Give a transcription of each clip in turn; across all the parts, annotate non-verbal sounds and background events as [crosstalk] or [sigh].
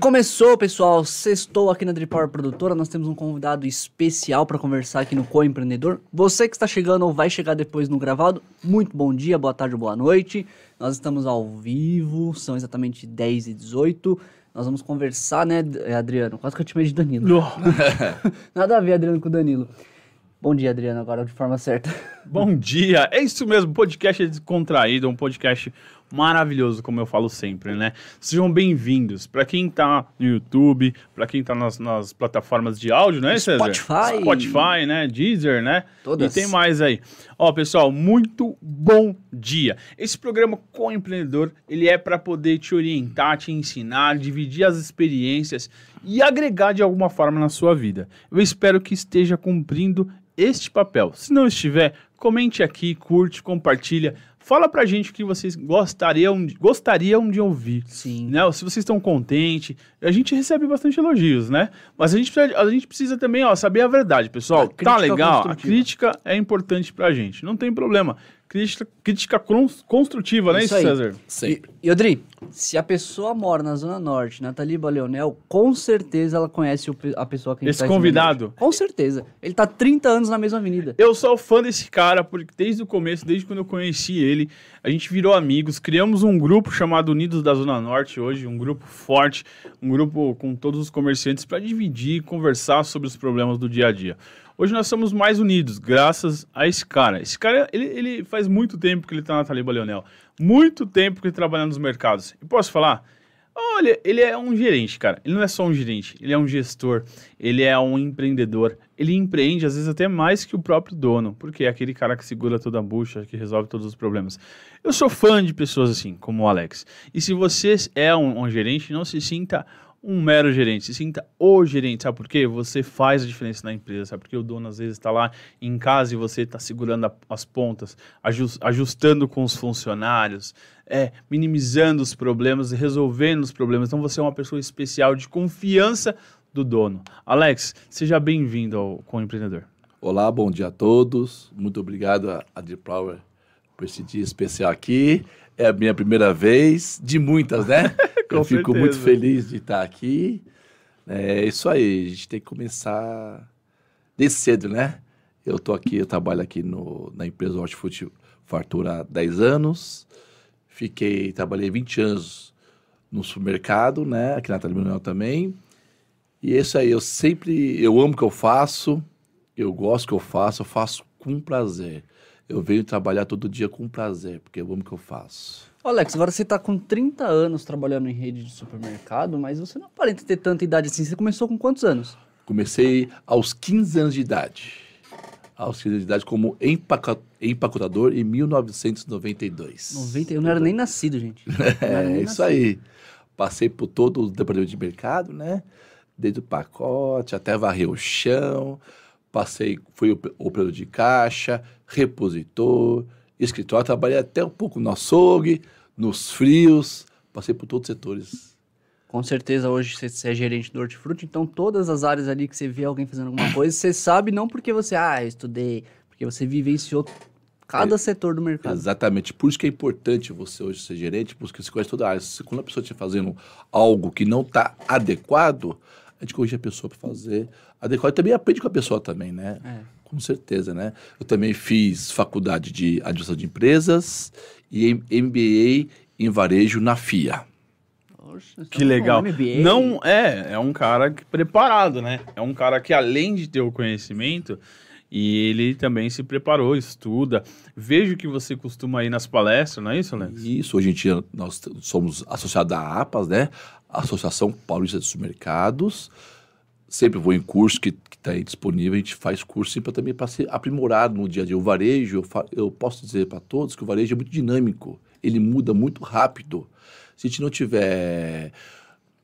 Começou, pessoal. Sextou aqui na Drip Power Produtora. Nós temos um convidado especial para conversar aqui no Co-Empreendedor. Você que está chegando ou vai chegar depois no gravado, muito bom dia, boa tarde, boa noite. Nós estamos ao vivo, são exatamente 10 e 18 Nós vamos conversar, né, Adriano? Quase que eu te chamei de Danilo. [laughs] Nada a ver, Adriano, com o Danilo. Bom dia, Adriano, agora de forma certa. Bom dia, é isso mesmo, podcast é descontraído, um podcast maravilhoso, como eu falo sempre, né? Sejam bem-vindos. Para quem tá no YouTube, para quem tá nas, nas, plataformas de áudio, né, César? Spotify. Spotify, né? Deezer, né? Todas. E tem mais aí. Ó, pessoal, muito bom dia. Esse programa com empreendedor, ele é para poder te orientar, te ensinar, dividir as experiências e agregar de alguma forma na sua vida. Eu espero que esteja cumprindo este papel. Se não estiver, comente aqui, curte, compartilha. Fala pra gente o que vocês gostariam, gostariam de ouvir. Sim. Né? Se vocês estão contentes. A gente recebe bastante elogios, né? Mas a gente precisa, a gente precisa também ó, saber a verdade, pessoal. Tá legal? A crítica é importante pra gente. Não tem problema crítica, crítica construtiva, né, isso aí. César? Sempre. E, e Odri, se a pessoa mora na Zona Norte, Nathalie Leonel, com certeza ela conhece o, a pessoa que a gente Esse tá convidado? Com certeza. Ele tá 30 anos na mesma avenida. Eu sou fã desse cara, porque desde o começo, desde quando eu conheci ele, a gente virou amigos, criamos um grupo chamado Unidos da Zona Norte hoje, um grupo forte, um grupo com todos os comerciantes para dividir e conversar sobre os problemas do dia a dia. Hoje nós somos mais unidos, graças a esse cara. Esse cara, ele, ele faz muito tempo que ele tá na Taliba Leonel. Muito tempo que ele trabalha nos mercados. E posso falar? Olha, ele é um gerente, cara. Ele não é só um gerente, ele é um gestor, ele é um empreendedor. Ele empreende, às vezes, até mais que o próprio dono, porque é aquele cara que segura toda a bucha, que resolve todos os problemas. Eu sou fã de pessoas assim, como o Alex. E se você é um, um gerente, não se sinta um mero gerente, se sinta o gerente, sabe por quê? Você faz a diferença na empresa, sabe? Porque o dono às vezes está lá em casa e você está segurando a, as pontas, ajustando com os funcionários, é, minimizando os problemas, resolvendo os problemas. Então você é uma pessoa especial de confiança do dono. Alex, seja bem-vindo ao Com o Empreendedor. Olá, bom dia a todos. Muito obrigado a, a Deep Power por esse dia especial aqui. É a minha primeira vez, de muitas, né? [laughs] Eu fico muito feliz de estar aqui. É isso aí, a gente tem que começar desde cedo, né? Eu estou aqui, eu trabalho aqui no, na empresa Hortifruti Fartura há 10 anos. Fiquei, trabalhei 20 anos no supermercado, né? Aqui na Terminal também. E é isso aí, eu sempre, eu amo o que eu faço, eu gosto do que eu faço, eu faço com prazer. Eu venho trabalhar todo dia com prazer, porque eu amo o que eu faço. Alex, agora você está com 30 anos trabalhando em rede de supermercado, mas você não aparenta ter tanta idade assim. Você começou com quantos anos? Comecei aos 15 anos de idade. Aos 15 anos de idade como empacotador em 1992. 90, eu não era nem nascido, gente. [laughs] é, isso nascido. aí. Passei por todo o departamento de mercado, né? Desde o pacote até varrer o chão. Passei, fui operador de caixa, repositor, escritório, trabalhei até um pouco no açougue, nos frios, passei por todos os setores. Com certeza hoje você é gerente do hortifruti, então todas as áreas ali que você vê alguém fazendo alguma coisa, você sabe não porque você, ah, estudei, porque você vivenciou cada é, setor do mercado. Exatamente, por isso que é importante você hoje ser gerente, porque você conhece toda a área. Se quando a pessoa estiver fazendo algo que não está adequado, a gente corrige a pessoa para fazer adequado. E também aprende com a pessoa também, né? É. Com certeza, né? Eu também fiz faculdade de administração de empresas e MBA em varejo na FIA. que legal. Não é, é um cara que, preparado, né? É um cara que além de ter o conhecimento, e ele também se preparou, estuda. Vejo que você costuma ir nas palestras, não é isso, Alex? Isso, hoje em dia nós somos associados à APAS, né? Associação Paulista de Supermercados sempre vou em curso que está aí disponível, a gente faz curso para também para ser aprimorado no dia a dia. O varejo, eu, posso dizer para todos que o varejo é muito dinâmico, ele muda muito rápido. Se a gente não tiver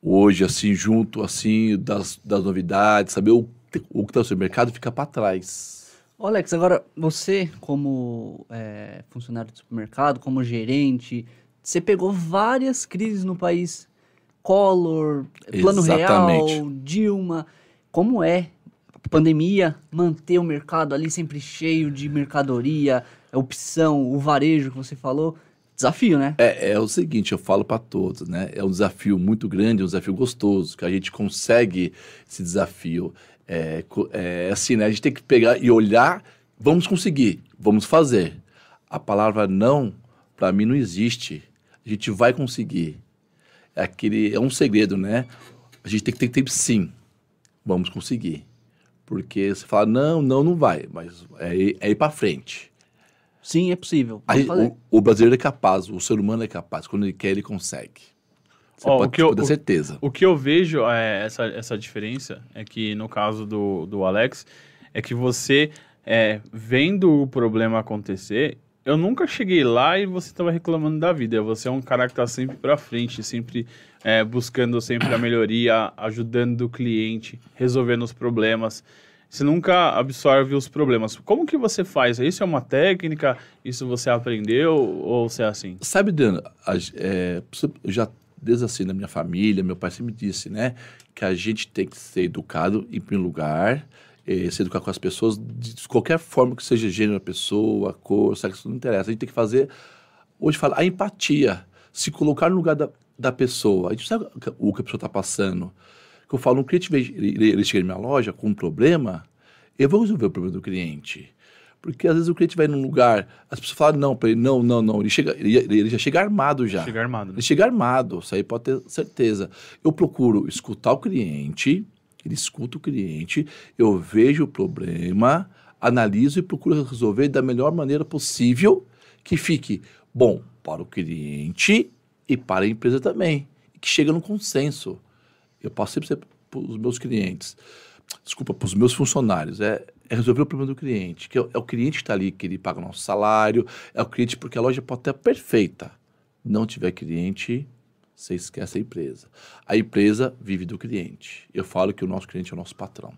hoje assim junto assim das, das novidades, saber o, o que está no seu mercado, fica para trás. Alex, agora você como é, funcionário de supermercado, como gerente, você pegou várias crises no país Collor, Plano Exatamente. Real, Dilma. Como é pandemia manter o mercado ali sempre cheio de mercadoria, opção, o varejo que você falou? desafio, né? É, é o seguinte, eu falo para todos, né? É um desafio muito grande, um desafio gostoso, que a gente consegue esse desafio. É, é assim, né? A gente tem que pegar e olhar, vamos conseguir, vamos fazer. A palavra não, para mim, não existe. A gente vai conseguir. É, aquele, é um segredo, né? A gente tem que ter tempo sim, vamos conseguir. Porque você fala, não, não, não vai, mas é, é ir para frente. Sim, é possível. Aí, o, o, brasileiro é capaz, o ser humano é capaz. Quando ele quer, ele consegue. Você oh, pode, o que eu, ter certeza. O, o, que eu vejo, é, essa, essa diferença, é que no caso do, do Alex, é que você, é, vendo o problema acontecer, eu nunca cheguei lá e você estava reclamando da vida. Você é um cara que está sempre para frente, sempre é, buscando sempre a melhoria, ajudando o cliente, resolvendo os problemas você nunca absorve os problemas. Como que você faz? Isso é uma técnica? Isso você aprendeu ou você é assim? Sabe, Dan, é, já desde assim na minha família, meu pai sempre disse, né, que a gente tem que ser educado em primeiro lugar, eh, se educar com as pessoas de qualquer forma que seja gênero da pessoa, cor, sexo, não interessa. A gente tem que fazer, hoje fala, a empatia, se colocar no lugar da, da pessoa. A gente sabe o que a pessoa está passando que eu falo, um cliente, ele, ele chega na minha loja com um problema, eu vou resolver o problema do cliente. Porque às vezes o cliente vai num lugar, as pessoas falam não para ele, não, não, não. Ele, chega, ele, ele já chega armado já. Chega armado. Né? Ele chega armado, isso aí pode ter certeza. Eu procuro escutar o cliente, ele escuta o cliente, eu vejo o problema, analiso e procuro resolver da melhor maneira possível que fique bom para o cliente e para a empresa também. Que chega num consenso. Eu passo sempre para os meus clientes, desculpa, para os meus funcionários, é, é, resolver o problema do cliente, que é, é o cliente que está ali, que ele paga o nosso salário, é o cliente, porque a loja pode estar perfeita. Não tiver cliente, você esquece a empresa. A empresa vive do cliente. Eu falo que o nosso cliente é o nosso patrão.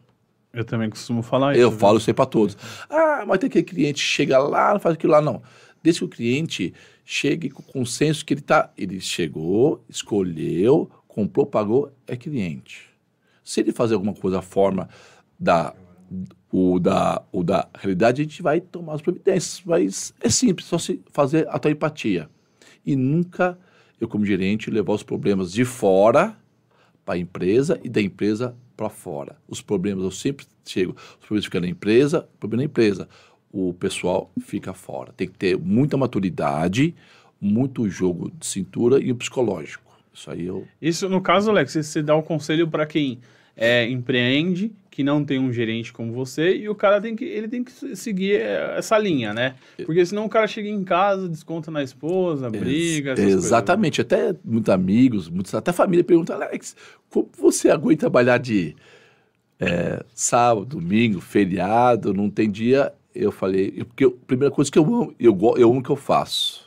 Eu também costumo falar isso. Eu viu? falo isso aí para todos. Ah, mas tem que cliente chega lá, não faz aquilo lá, não. Desde que o cliente chegue com o consenso que ele tá, ele chegou, escolheu, comprou, pagou, é cliente. Se ele fazer alguma coisa forma da, o da, o da realidade, a gente vai tomar as providências. Mas é simples, só se fazer a tua empatia. E nunca, eu como gerente, levar os problemas de fora para a empresa e da empresa para fora. Os problemas, eu sempre chego, os problemas ficam na empresa, o problema na empresa. O pessoal fica fora. Tem que ter muita maturidade, muito jogo de cintura e o psicológico. Isso aí eu. Isso, no caso, Alex, você dá um conselho para quem é, empreende, que não tem um gerente como você, e o cara tem que, ele tem que seguir é, essa linha, né? Porque senão o cara chega em casa, desconta na esposa, briga. Ex exatamente. Coisas. Até muitos amigos, muitos, até família pergunta, Alex, como você aguenta trabalhar de é, sábado, domingo, feriado, não tem dia? Eu falei, porque a primeira coisa que eu amo, eu, eu amo o que eu faço.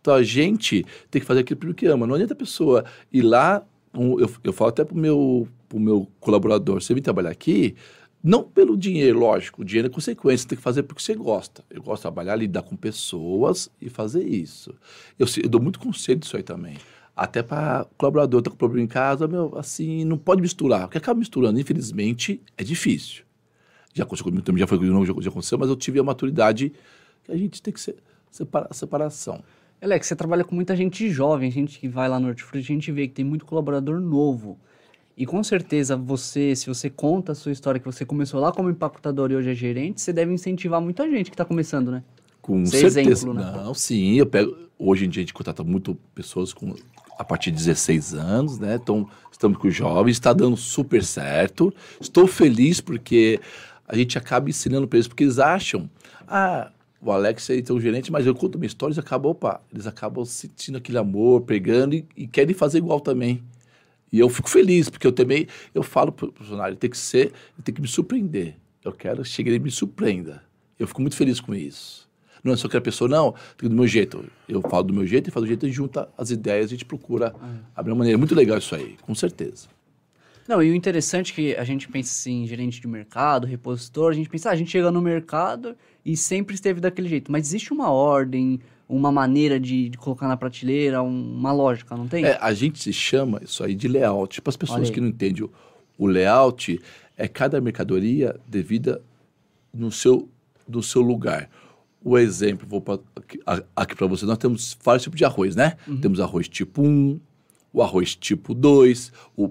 Então a gente tem que fazer aquilo que ama. Não adianta a pessoa ir lá, eu, eu falo até pro meu, pro meu colaborador, você vem trabalhar aqui, não pelo dinheiro, lógico, o dinheiro é consequência, você tem que fazer porque você gosta. Eu gosto de trabalhar, lidar com pessoas e fazer isso. Eu, eu dou muito conselho disso aí também. Até para colaborador, tá com problema em casa, meu, assim, não pode misturar. Porque acaba misturando, infelizmente, é difícil. Já aconteceu comigo também, já foi comigo, já, aconteceu, mas eu tive a maturidade que a gente tem que ser separa, separação. Alex, você trabalha com muita gente jovem, gente que vai lá no Hortifruti, a gente vê que tem muito colaborador novo. E com certeza você, se você conta a sua história, que você começou lá como empacotador e hoje é gerente, você deve incentivar muita gente que está começando, né? Com Ser certeza. Exemplo, né? Não, sim, eu pego. Hoje em dia a gente contrata muito pessoas com a partir de 16 anos, né? Então, estamos com jovens, está dando super certo. Estou feliz porque a gente acaba ensinando para eles, porque eles acham, ah, o Alex é o gerente, mas eu conto minha história, eles acabam, opa, eles acabam sentindo aquele amor, pegando e, e querem fazer igual também. E eu fico feliz, porque eu também, eu falo para o funcionário, ele tem que ser, ele tem que me surpreender. Eu quero que chegue e me surpreenda. Eu fico muito feliz com isso. Não é só que a pessoa, não, tem do meu jeito. Eu falo do meu jeito e falo do jeito e junta as ideias, a gente procura ah. abrir uma maneira. Muito legal isso aí, com certeza. Não, e o interessante é que a gente pensa assim, gerente de mercado, repositor, a gente pensa, ah, a gente chega no mercado e sempre esteve daquele jeito. Mas existe uma ordem, uma maneira de, de colocar na prateleira, um, uma lógica, não tem? É, a gente se chama isso aí de layout. Para as pessoas que não entendem o, o layout, é cada mercadoria devida no seu, no seu lugar. o exemplo, vou pra, aqui, aqui para você, nós temos vários tipos de arroz, né? Uhum. Temos arroz tipo 1, o arroz tipo 2, o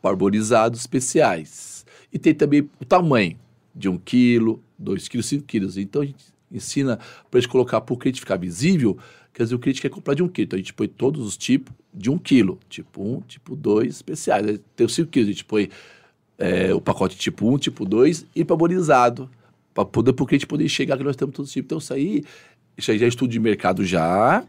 parborizado especiais. E tem também o tamanho de 1 quilo, 2 quilos, 5 quilos. Então a gente ensina para gente colocar para o cliente ficar visível, quer dizer, o cliente quer comprar de 1 quilo. Então a gente põe todos os tipos de 1 quilo, tipo 1, tipo 2, especiais. Tem os 5 quilos, a gente põe é, o pacote tipo 1, tipo 2 e parborizado para poder, porque a gente poder chegar que nós temos todos os tipos. Então, isso aí, isso aí já é estudo de mercado já.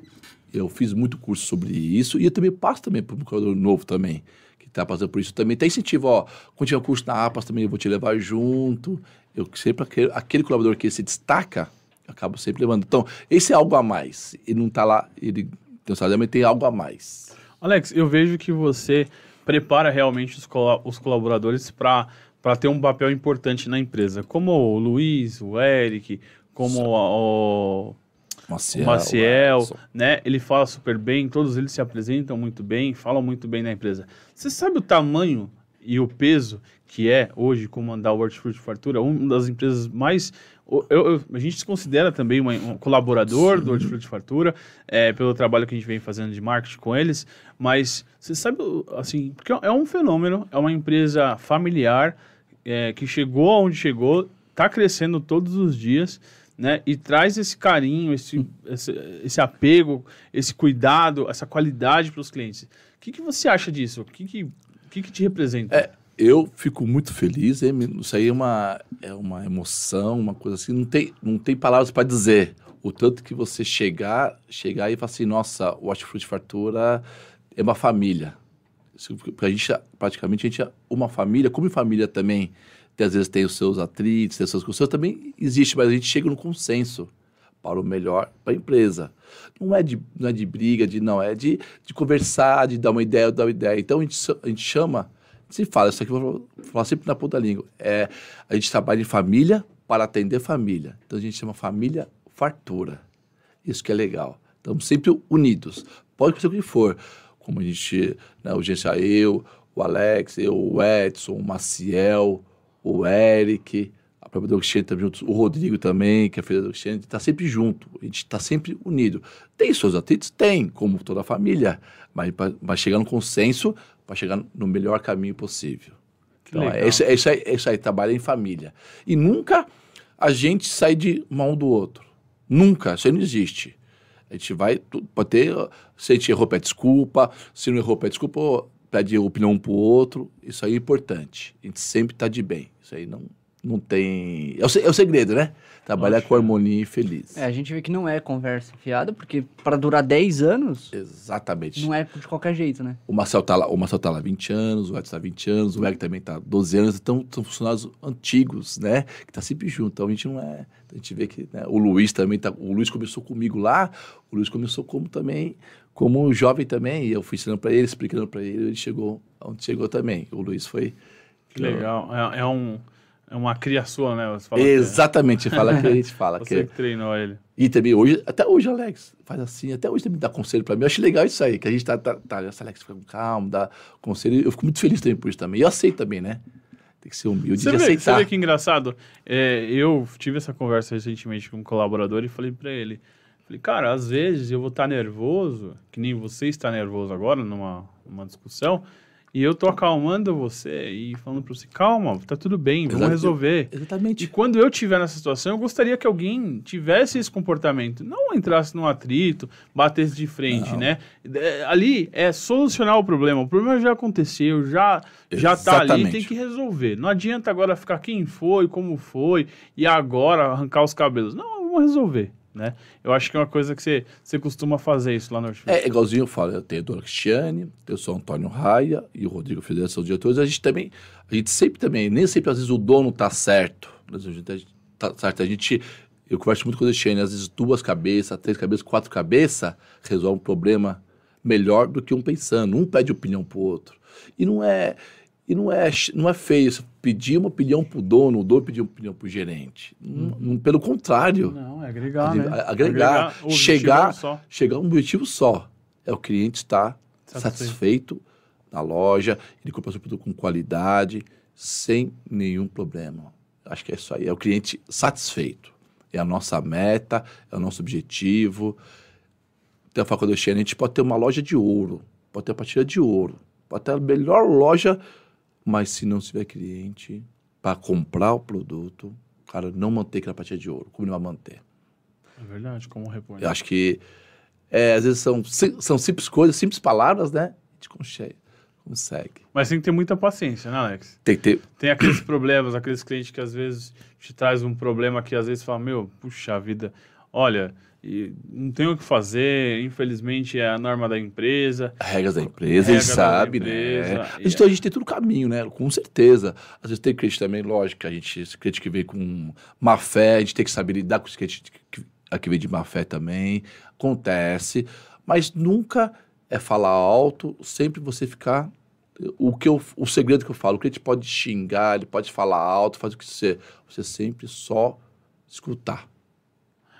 Eu fiz muito curso sobre isso e eu também passo também para um colaborador novo também, está passando por isso também. Tem incentivo, ó, quando tiver curso na APAS também eu vou te levar junto. Eu sempre, aquele, aquele colaborador que se destaca, eu acabo sempre levando. Então, esse é algo a mais. Ele não está lá, ele tem o salário, mas tem algo a mais. Alex, eu vejo que você prepara realmente os, os colaboradores para para ter um papel importante na empresa, como o Luiz, o Eric, como o, Maciel, o Maciel né? Ele fala super bem, todos eles se apresentam muito bem, falam muito bem na empresa. Você sabe o tamanho e o peso que é hoje comandar o Hortifruti Fartura, uma das empresas mais eu, eu, a gente se considera também uma, um colaborador Sim. do Hortifruti Fartura, é, pelo trabalho que a gente vem fazendo de marketing com eles, mas você sabe, assim, porque é um fenômeno, é uma empresa familiar é, que chegou aonde chegou, está crescendo todos os dias, né? E traz esse carinho, esse, esse, esse apego, esse cuidado, essa qualidade para os clientes. O que, que você acha disso? O que, que, que, que te representa? É, eu fico muito feliz, isso aí é uma, é uma emoção, uma coisa assim, não tem, não tem palavras para dizer. O tanto que você chegar, chegar e falar assim, nossa, o Hortifruti Fartura é uma família. Porque a gente, praticamente, a gente é uma família, como família também, tem, às vezes tem os seus atritos, tem as suas coisas, também existe, mas a gente chega no consenso para o melhor para a empresa. Não é de, não é de briga, de não, é de, de conversar, de dar uma ideia, dar uma ideia. Então a gente, a gente chama se fala, isso aqui eu vou falar sempre na ponta da língua. É, a gente trabalha em família para atender família. Então a gente chama família fartura. Isso que é legal. Estamos sempre unidos. Pode ser o que for. Como a gente, né, o Gência, eu, o Alex, eu, o Edson, o Maciel, o Eric, a própria Doxene também juntos, o Rodrigo também, que é filha da Doxene, está sempre junto, a gente está sempre unido. Tem seus atritos? Tem, como toda a família, mas vai chegar no consenso para chegar no melhor caminho possível. Então, é isso, é, isso aí, é isso aí, trabalha em família. E nunca a gente sai de mão do outro. Nunca, isso aí não existe. A gente vai, pode ter, se a gente errou, pede desculpa, se não errou, pede desculpa, pede opinião um para o outro. Isso aí é importante. A gente sempre está de bem. Isso aí não, não tem. É o, é o segredo, né? Trabalhar com harmonia e feliz. É, a gente vê que não é conversa fiada, porque para durar 10 anos. Exatamente. Não é de qualquer jeito, né? O Marcel tá lá, o Marcel tá lá 20 anos, o Edson tá 20 anos, o Eric também tá 12 anos, então são funcionários antigos, né? Que tá sempre junto. Então a gente não é. A gente vê que né? o Luiz também tá. O Luiz começou comigo lá, o Luiz começou como também, como jovem também, e eu fui ensinando para ele, explicando para ele, ele chegou onde chegou também. O Luiz foi. Que legal. É, é um é uma cria sua, né? Exatamente, que é. fala que a gente fala. [laughs] Você que... que treinou ele. E também hoje, até hoje, Alex, faz assim, até hoje também dá conselho para mim. Eu acho legal isso aí, que a gente tá, tá, tá Alex, fica calmo, dá conselho. Eu fico muito feliz também por isso também. E eu aceito também, né? Tem que ser humilde você de vê, aceitar. Você vê que engraçado? É, eu tive essa conversa recentemente com um colaborador e falei para ele, falei, cara, às vezes eu vou estar tá nervoso, que nem você está nervoso agora numa, numa discussão, e eu tô acalmando você e falando para você, calma, tá tudo bem, vamos Exato. resolver. Exatamente. E quando eu estiver nessa situação, eu gostaria que alguém tivesse esse comportamento, não entrasse num atrito, batesse de frente, não. né? Ali é solucionar o problema. O problema já aconteceu, já já tá ali, tem que resolver. Não adianta agora ficar quem foi, como foi e agora arrancar os cabelos. Não, vamos resolver né? Eu acho que é uma coisa que você, você costuma fazer isso lá no Hortifruti. É, igualzinho eu falo, eu tenho a Dona Cristiane, eu sou Antônio Raia e o Rodrigo Federação são diretores, a gente também, a gente sempre também, nem sempre às vezes o dono tá certo, mas a gente tá certo, a gente, eu converso muito com a Cristiane, às vezes duas cabeças, três cabeças, quatro cabeças, resolve um problema melhor do que um pensando, um pede opinião pro outro. E não é, e não é, não é feio você pedir uma opinião para o dono, o dono pedir uma opinião para o gerente. Uhum. pelo contrário. Não, é agregar, né? Agregar, agregar chegar, chegar a um objetivo só. É o cliente estar satisfeito, satisfeito na loja, ele compra seu produto com qualidade, sem nenhum problema. Acho que é isso aí. É o cliente satisfeito. É a nossa meta, é o nosso objetivo. Então, falo com a a gente pode ter uma loja de ouro, pode ter uma partida de ouro, pode ter a melhor loja, mas se não tiver cliente para comprar o produto, cara, não manter aquela partida de ouro. Como ele vai manter? É verdade, como repõe? Eu acho que é, às vezes são, são simples coisas, simples palavras, né? A gente consegue. consegue. Mas tem que ter muita paciência, né, Alex? Tem que ter. Tem aqueles problemas, aqueles clientes que às vezes te traz um problema que às vezes fala, meu, puxa vida, olha, não tem o que fazer, infelizmente é a norma da empresa. Regras da empresa, ele sabe, né? A gente, então a gente tem tudo caminho, né? Com certeza. Às vezes tem cliente também, lógico, a gente, esse cliente que vem com má fé, a gente tem que saber lidar com esse cliente que, que vem de má fé também acontece, mas nunca é falar alto, sempre você ficar. O, que eu, o segredo que eu falo, o cliente pode xingar, ele pode falar alto, faz o que você. Você sempre só escutar.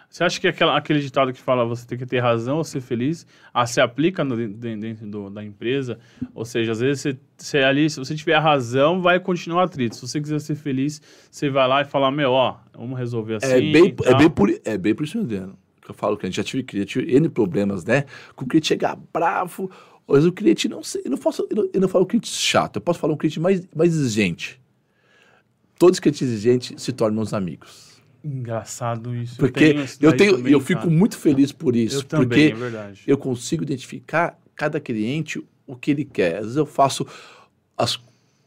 Você acha que aquela, aquele ditado que fala você tem que ter razão ou ser feliz, ah, se aplica no, dentro do, da empresa? Ou seja, às vezes você, você ali, se você tiver razão, vai continuar atrito. Se você quiser ser feliz, você vai lá e fala, meu, ó, vamos resolver é assim. É bem, é bem, por, é bem por isso mesmo eu falo que a gente já tive cliente, tive N problemas, né? Com o cliente chegar bravo, mas o cliente não sei, eu não posso, eu não, eu não falo um cliente chato, eu posso falar um cliente mais, mais exigente. Todos os clientes exigentes se tornam meus amigos. Engraçado isso. Porque eu tenho, eu, tenho, eu fico muito feliz por isso. Eu também, porque é verdade. eu consigo identificar cada cliente o que ele quer. Às vezes eu faço as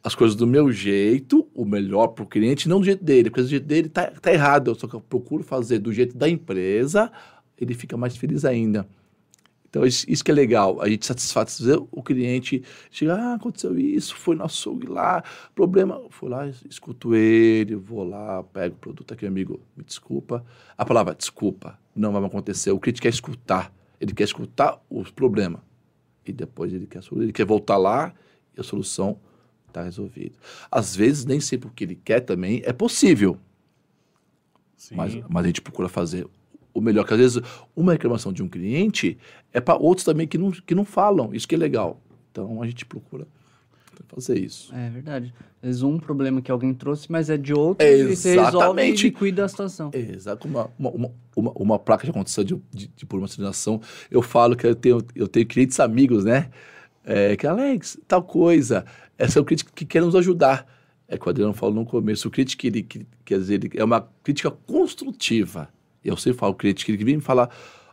as coisas do meu jeito, o melhor para o cliente, não do jeito dele, porque o jeito dele tá, tá errado. Só eu procuro fazer do jeito da empresa, ele fica mais feliz ainda. Então, isso, que é legal, a gente satisfazer o cliente, chega, ah, aconteceu isso, foi no açougue lá, problema, fui lá, escuto ele, vou lá, pego o produto aqui, amigo, me desculpa. A palavra desculpa não vai acontecer, o cliente quer escutar, ele quer escutar os problemas. E depois ele quer, ele quer voltar lá e a solução está resolvido. Às vezes, nem sempre o que ele quer também é possível. Mas, mas a gente procura fazer o melhor, que às vezes uma reclamação de um cliente é para outros também que não, que não falam. Isso que é legal. Então a gente procura fazer isso. É verdade. Às vezes um problema que alguém trouxe, mas é de outro, é e você resolve e cuida da situação. Exato. Uma, uma, uma, uma, placa de aconteceu de, de, de, por uma situação, eu falo que eu tenho, eu tenho clientes amigos, né? É, que Alex, tal coisa, essa é o crítico que quer nos ajudar. É que o Adriano falou no começo, o crítico, ele, que, quer dizer, ele é uma crítica construtiva. Eu sempre falo, o crítico, ele vem me falar,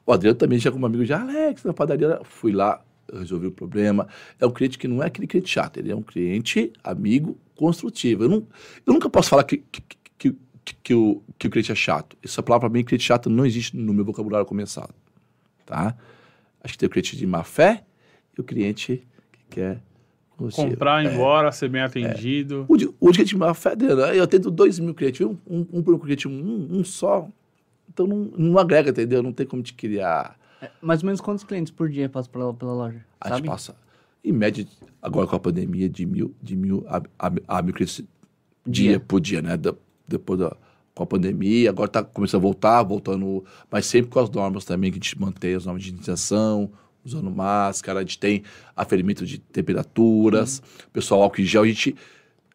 o Adriano também já como amigo, já, Alex, na padaria, fui lá, resolvi o problema. É um cliente que não é aquele cliente chato, ele é um cliente amigo construtivo. Eu, não, eu nunca posso falar que, que, que, que, que o, que o cliente é chato. Essa palavra, para mim, cliente chato não existe no meu vocabulário começado. Tá? Acho que tem o cliente de má fé e o cliente que quer Comprar, ir é, embora, ser bem atendido. É. O, de, o de cliente má fé, eu atendo dois mil clientes, um, um, um por um cliente, um, um só. Então não, não agrega, entendeu? Não tem como te criar. É, mais ou menos quantos clientes por dia passam pela, pela loja? A gente passa, em média, agora com a pandemia, de mil, de mil a, a, a mil clientes dia, dia por dia, né? Da, depois da com a pandemia, agora está começando a voltar, voltando, mas sempre com as normas também, que a gente mantém as normas de higienização, usando máscara, a gente tem aferimento de temperaturas, uhum. pessoal álcool em gel, a gente,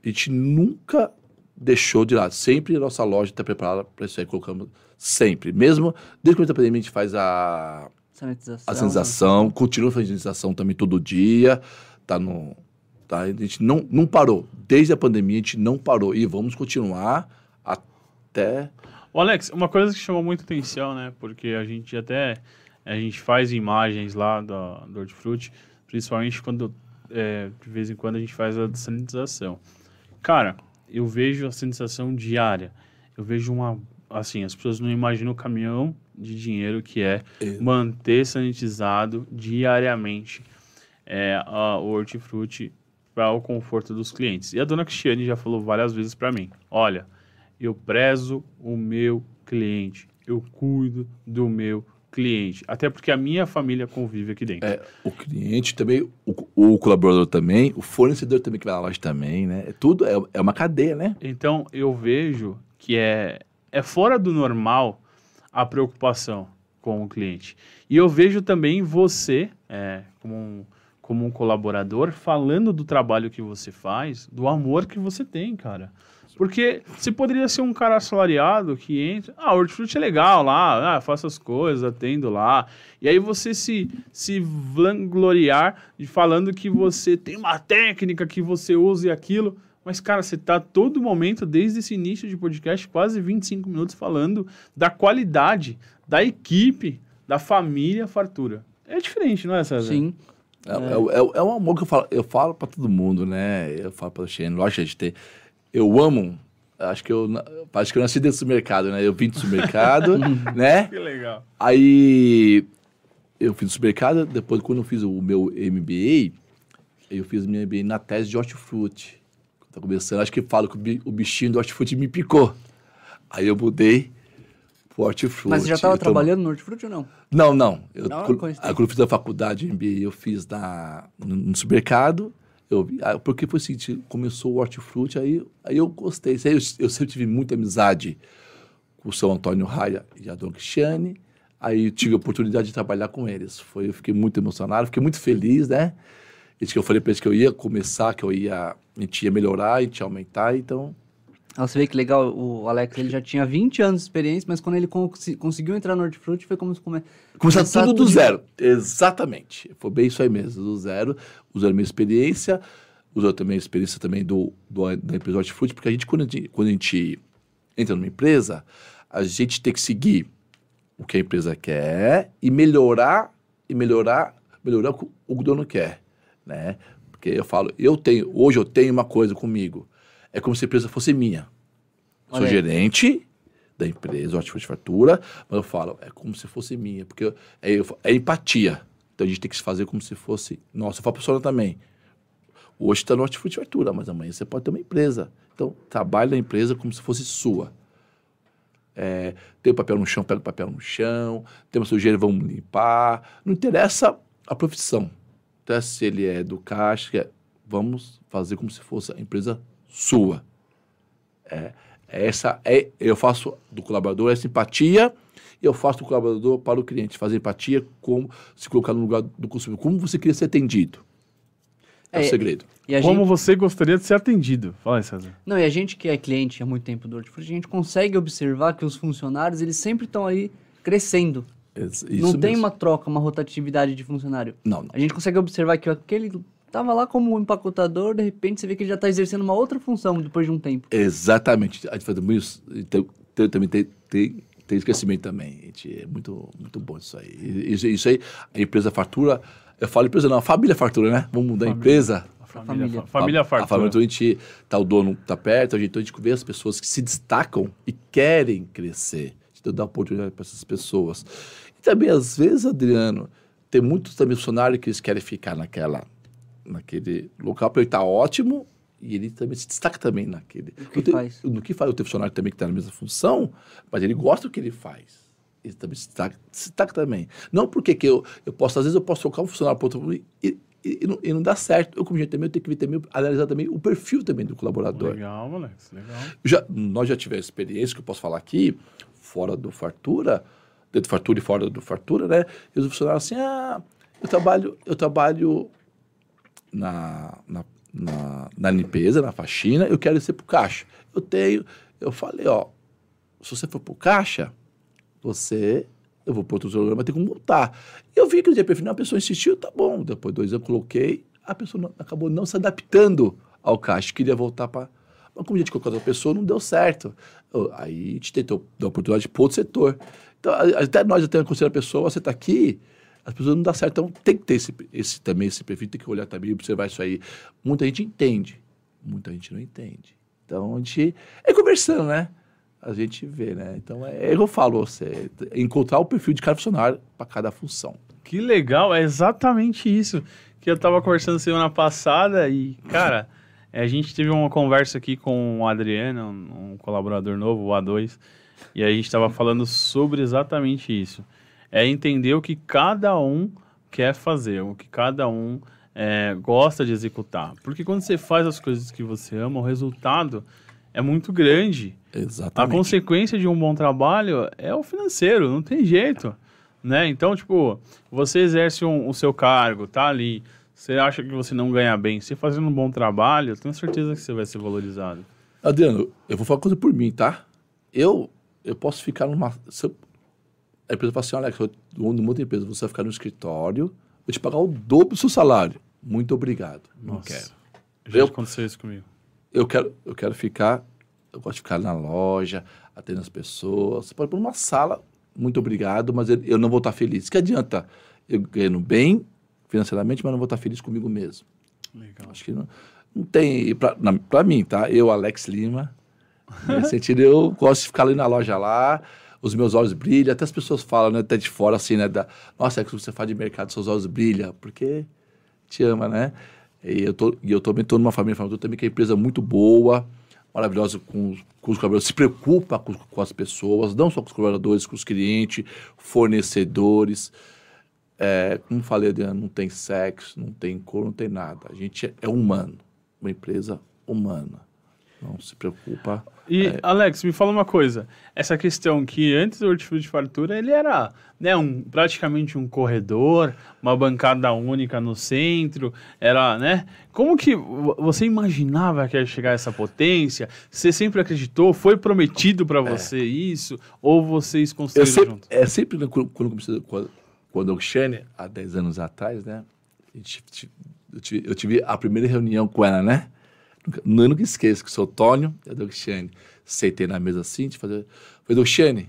a gente nunca deixou de lado. Sempre a nossa loja está preparada para isso aí, colocamos sempre. Mesmo desde que a pandemia a gente faz a sanitização, a sanitização continua fazendo sanitização também todo dia, tá no tá, a gente não, não parou. Desde a pandemia a gente não parou e vamos continuar até o Alex, uma coisa que chamou muita atenção, né? Porque a gente até a gente faz imagens lá do, do hortifruti, principalmente quando é, de vez em quando a gente faz a sanitização. Cara, eu vejo a sanitização diária. Eu vejo uma. Assim, as pessoas não imaginam o caminhão de dinheiro que é, é. manter sanitizado diariamente é, a, o hortifruti para o conforto dos clientes. E a dona Cristiane já falou várias vezes para mim: olha, eu prezo o meu cliente, eu cuido do meu cliente, até porque a minha família convive aqui dentro. É, o cliente também, o, o, colaborador também, o fornecedor também que vai na loja também, né? É tudo, é, é uma cadeia, né? Então, eu vejo que é, é fora do normal a preocupação com o cliente. E eu vejo também você, é, como, um, como um colaborador, falando do trabalho que você faz, do amor que você tem, cara. Porque você poderia ser um cara assalariado que entra, ah, hortifruti é legal lá, ah, faço as coisas, atendo lá. E aí você se, se vangloriar de falando que você tem uma técnica que você usa e aquilo. Mas, cara, você tá todo momento, desde esse início de podcast, quase 25 minutos falando da qualidade, da equipe, da família Fartura. É diferente, não é, César? Sim. É, é. é, é um amor que eu falo, eu falo pra todo mundo, né? Eu falo pra Xene, lógico que a gente tem eu amo. Acho que eu, acho que eu nasci dentro do mercado, né? Eu vim do supermercado, [laughs] né? Que legal. Aí eu fiz do supermercado, depois quando eu fiz o meu MBA, eu fiz minha MBA na tese de hortifruti. Tá começando, acho que falo que o bichinho do hortifruti me picou. Aí eu mudei pro hortifruti. Mas você já estava trabalhando no hortifruti ou não? Não, não. Eu, não, quando, quando eu fiz a faculdade MBA, eu fiz na, no, no supermercado eu, ah, porque foi o seguinte, começou o hortifruti, aí, aí eu gostei. Aí eu, eu sempre tive muita amizade com o São Antônio Raia e a Dona Cristiane. Aí tive a oportunidade de trabalhar com eles. Foi, eu fiquei muito emocionado, fiquei muito feliz, né? Que eu falei para eles que eu ia começar, que eu ia, a gente ia melhorar, a gente ia aumentar, então você vê que legal, o Alex ele já tinha 20 anos de experiência, mas quando ele cons conseguiu entrar no Hortifruti foi como se come começar tudo do zero. Exatamente. Foi bem isso aí mesmo, do zero. Usando a minha experiência, usando também a experiência também do, do da empresa Hortifruti, porque a gente quando, a gente, quando a gente entra numa empresa, a gente tem que seguir o que a empresa quer e melhorar, e melhorar, melhorar o que o dono quer, né? Porque eu falo, eu tenho, hoje eu tenho uma coisa comigo, é como se a empresa fosse minha. Olha Sou aí. gerente da empresa, de Fatura, mas eu falo, é como se fosse minha, porque é, é empatia. Então a gente tem que se fazer como se fosse nossa. Eu falo para também. Hoje está no Hortifruti Fatura, mas amanhã você pode ter uma empresa. Então, trabalhe na empresa como se fosse sua. É, tem o papel no chão, pega o papel no chão. Tem uma sujeira, vamos limpar. Não interessa a profissão. Então, se ele é do caixa, é, vamos fazer como se fosse a empresa sua. É, é, essa é, eu faço do colaborador essa empatia e eu faço do colaborador para o cliente, fazer empatia, como se colocar no lugar do consumidor, como você queria ser atendido. É, é o segredo. Como gente... você gostaria de ser atendido? Fala aí, César. Não, e a gente que é cliente há muito tempo do Hortifruti, a gente consegue observar que os funcionários, eles sempre estão aí crescendo. Isso não mesmo. tem uma troca, uma rotatividade de funcionário. Não, não. A gente consegue observar que aquele Tava lá como empacotador, de repente você vê que ele já está exercendo uma outra função depois de um tempo. Exatamente. A gente faz isso, então, também tem, tem, tem esquecimento também. Gente, é muito, muito bom isso aí. Isso, isso aí, a empresa fatura, eu falo empresa não, a família fartura, né? Vamos mudar família. a empresa. A família, família, família fartura. A, família, então a gente, tá o dono tá perto, a gente, então a gente vê as pessoas que se destacam e querem crescer. Então dá oportunidade para essas pessoas. E também, às vezes, Adriano, tem muitos também funcionários que eles querem ficar naquela naquele local para ele estar tá ótimo e ele também se destaca também naquele. O que faz? No que faz o teu funcionário também que está na mesma função, mas ele gosta do que ele faz. Ele também se destaca, se destaca também. Não porque que eu, eu posso, às vezes eu posso trocar um funcionário para outro e, e, e, não, e, não, dá certo. Eu, como gente também, eu tenho que ver também, analisar também o perfil também do colaborador. Legal, moleque, legal. Já, nós já tivemos experiência que eu posso falar aqui, fora do Fartura, dentro do Fartura e fora do Fartura, né? E os funcionários assim, ah, eu trabalho, eu trabalho na, na, na, na limpeza, na faxina, eu quero ser pro caixa. Eu tenho, eu falei, ó, se você for pro caixa, você, eu vou pro outro programa, vai ter como voltar. Eu vi que o dia perfil, a pessoa insistiu, tá bom. Depois de dois anos, eu coloquei, a pessoa não, acabou não se adaptando ao caixa, queria voltar para mas como a gente colocou outra pessoa, não deu certo. Aí a gente tentou dar oportunidade para outro setor. Então, até nós até aconselhar a pessoa, você está aqui, as pessoas não dá certo. Então tem que ter esse, esse, também esse perfil, tem que olhar também, observar isso aí. Muita gente entende, muita gente não entende. Então a gente é conversando, né? A gente vê, né? Então é, é eu falo, você encontrar o perfil de cada funcionário para cada função. Que legal, é exatamente isso que eu estava conversando semana passada e, cara, é, a gente teve uma conversa aqui com o Adriano, um colaborador novo, o A2, e a gente estava falando sobre exatamente isso é entender o que cada um quer fazer, o que cada um é, gosta de executar. Porque quando você faz as coisas que você ama, o resultado é muito grande. Exatamente. A consequência de um bom trabalho é o financeiro, não tem jeito. Né? Então, tipo, você exerce um, o seu cargo, tá ali, você acha que você não ganha bem, você fazendo um bom trabalho, eu tenho certeza que você vai ser valorizado. Adriano, eu vou falar uma coisa por mim, tá? Eu, eu posso ficar numa. Se eu, a empresa fala assim: Alex, eu dono de outra empresa, você vai ficar no escritório, vou te pagar o dobro do seu salário. Muito obrigado. Não Nossa. quero. Já Eu- aconteceu isso comigo. Eu quero, eu quero ficar. Eu gosto de ficar na loja, atendendo as pessoas. Você pode pôr numa sala, muito obrigado, mas eu, não vou estar feliz. Que adianta? Eu ganhando bem financeiramente, mas não vou estar feliz comigo mesmo. Legal. Acho que não, não tem. Pra mim, tá? Eu, Alex Lima, nesse sentido, eu gosto de ficar ali na loja lá, os meus olhos brilham, até as pessoas falam, né, até de fora, assim, né? Da, Nossa, é que você faz de mercado, seus olhos brilham, porque te ama, né? E eu, tô, e eu também estou numa família, família também que é uma empresa muito boa, maravilhosa com, os- com os colaboradores, se preocupa com, com as pessoas, não só com os colaboradores, com os clientes, fornecedores. É, como falei, Adriano, não tem sexo, não tem cor, não tem nada. A gente é, é humano, uma empresa humana. Não se preocupa. E, É. Alex, me fala uma coisa. Essa questão que antes do hortifruti de fartura, ele era né, um, praticamente um corredor, uma bancada única no centro, era, né? Como que vo- você imaginava que ia chegar essa potência? Você sempre acreditou? Foi prometido para você isso? Ou vocês construíram sempre, junto? é sempre né, quando, quando, eu comecei- quando, eu Xene, há 10 anos atrás, né? eu, tive, eu tive a primeira reunião com ela, né? Nunca, nunca esqueço que sou Tônio e a Doxiane. Sentei na mesa assim, de fazer. Falei, Doxiane,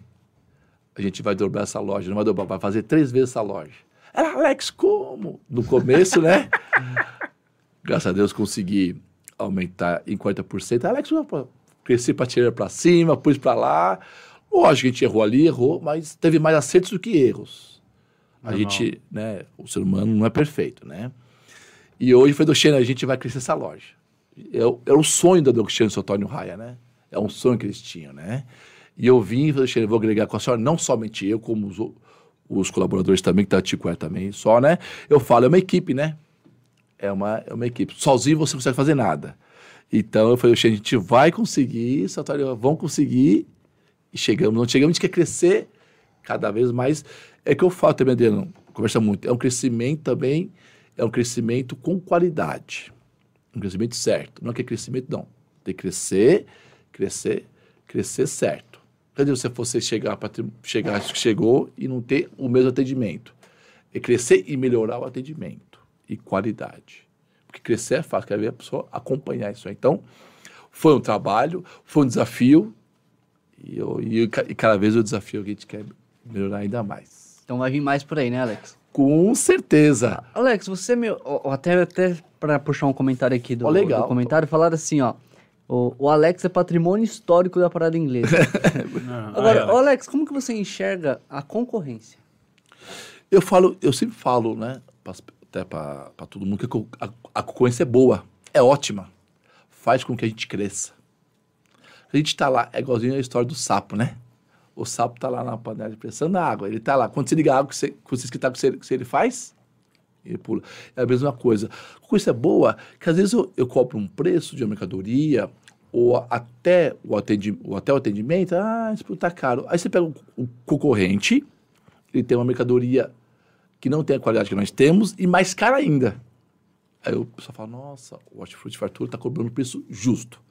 a gente vai dobrar essa loja, não vai dobrar, vai fazer três vezes essa loja. Ela, Alex, como? No começo, né? [laughs] Graças a Deus consegui aumentar em 40%. Alex, cresci para tirar para cima, pus para lá. Lógico que a gente errou ali, errou, mas teve mais acertos do que erros. A Normal. gente, né, o ser humano não é perfeito, né? E hoje foi do Xena, a gente vai crescer essa loja. É, o- é o sonho da Doxiana e do Antônio Raia, né? É um sonho que eles tinham, né? E eu vim e falei, vou agregar com a senhora, não somente eu, como os, os colaboradores também, que tá Tico também, só, né? Eu falo, é uma equipe, né? É uma, é uma equipe. Sozinho você não consegue fazer nada. Então eu falei, Xena, a gente vai conseguir, Santório, vão conseguir. E chegamos, não chegamos, a gente quer crescer cada vez mais. É que eu falo também, Adriano, conversa muito, é um crescimento também, é um crescimento com qualidade. Um crescimento certo. Não é que é crescimento, não. Tem que crescer, crescer, crescer certo. Cadê você você chegar para chegar, chegou e não ter o mesmo atendimento? É crescer e melhorar o atendimento e qualidade. Porque crescer é fácil, quer ver a pessoa acompanhar isso. Então, foi um trabalho, foi um desafio, e, eu, e, e cada vez o desafio que a gente quer melhorar ainda mais. Então vai vir mais por aí, né, Alex? Com certeza. Alex, você ó, até até para puxar um comentário aqui do, Ó, legal. do comentário, falaram assim, ó, o, o Alex é patrimônio histórico da parada inglesa. Não, [laughs] Agora, aí, ô, ó, Alex, como que você enxerga a concorrência? Eu falo, eu sempre falo, né, até para todo mundo, que a a, a concorrência é boa, é ótima, faz com que a gente cresça. A gente tá lá, é igualzinho a história do sapo, né? O sapo tá lá na panela de pressão na água, ele tá lá. Quando você liga a água, você, que você esquentar, o que ele faz? Ele pula. É a mesma coisa. A concorrência é boa, que às vezes eu, eu cobro um preço de uma mercadoria, ou até o, atendi, ou até o atendimento, ah, isso tá caro. Aí você pega o, o concorrente, ele tem uma mercadoria que não tem a qualidade que nós temos e mais cara ainda. Aí o pessoal fala, nossa, o Hortifruti Fartura está cobrando preço justo.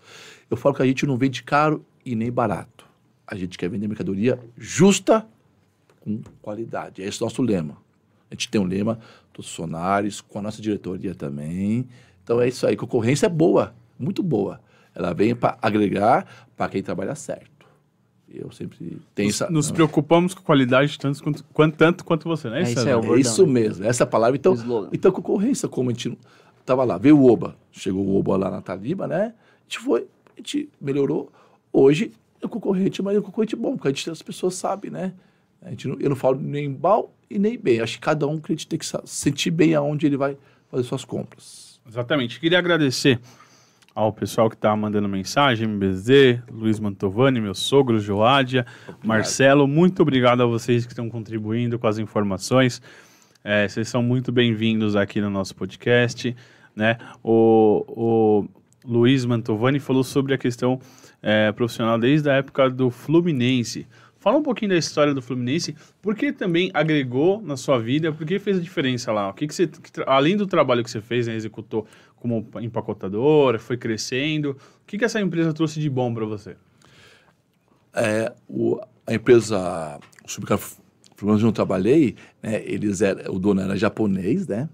Eu falo que a gente não vende caro e nem barato. A gente quer vender mercadoria justa com qualidade. Esse é o nosso lema. A gente tem um lema dos funcionários, com a nossa diretoria também. Então é isso aí. Concorrência é boa, muito boa. Ela vem para agregar para quem trabalha certo. Eu sempre tenho nos, essa... nos preocupamos com qualidade tanto quanto, quanto, tanto quanto você, né? É, isso é o É bordão, isso né? mesmo, essa palavra. Então, então concorrência, como a gente não- tava lá, veio o Oba, chegou o Oba lá na Taliba, né? A gente foi, a gente melhorou. Hoje é um concorrente, mas é um concorrente bom, porque a gente, as pessoas sabem, né? A gente não- eu não falo nem mal e nem bem. Acho que cada um tem que sentir bem aonde ele vai fazer suas compras. Exatamente. Queria agradecer ao pessoal que está mandando mensagem, MBZ, Luiz Mantovani, meu sogro, Joádia, Marcelo. Muito obrigado a vocês que estão contribuindo com as informações. É, vocês são muito bem-vindos aqui no nosso podcast. Né? O, o Luiz Mantovani falou sobre a questão é, profissional desde a época do Fluminense. Fala um pouquinho da história do Fluminense, por que também agregou na sua vida, por que fez a diferença lá? O que, que você, que, além do trabalho que você fez, né, executou como empacotadora, foi crescendo, o que, que essa empresa trouxe de bom para você? É, o, a empresa, o supermercado onde eu trabalhei, né, eles era, o dono era japonês, né?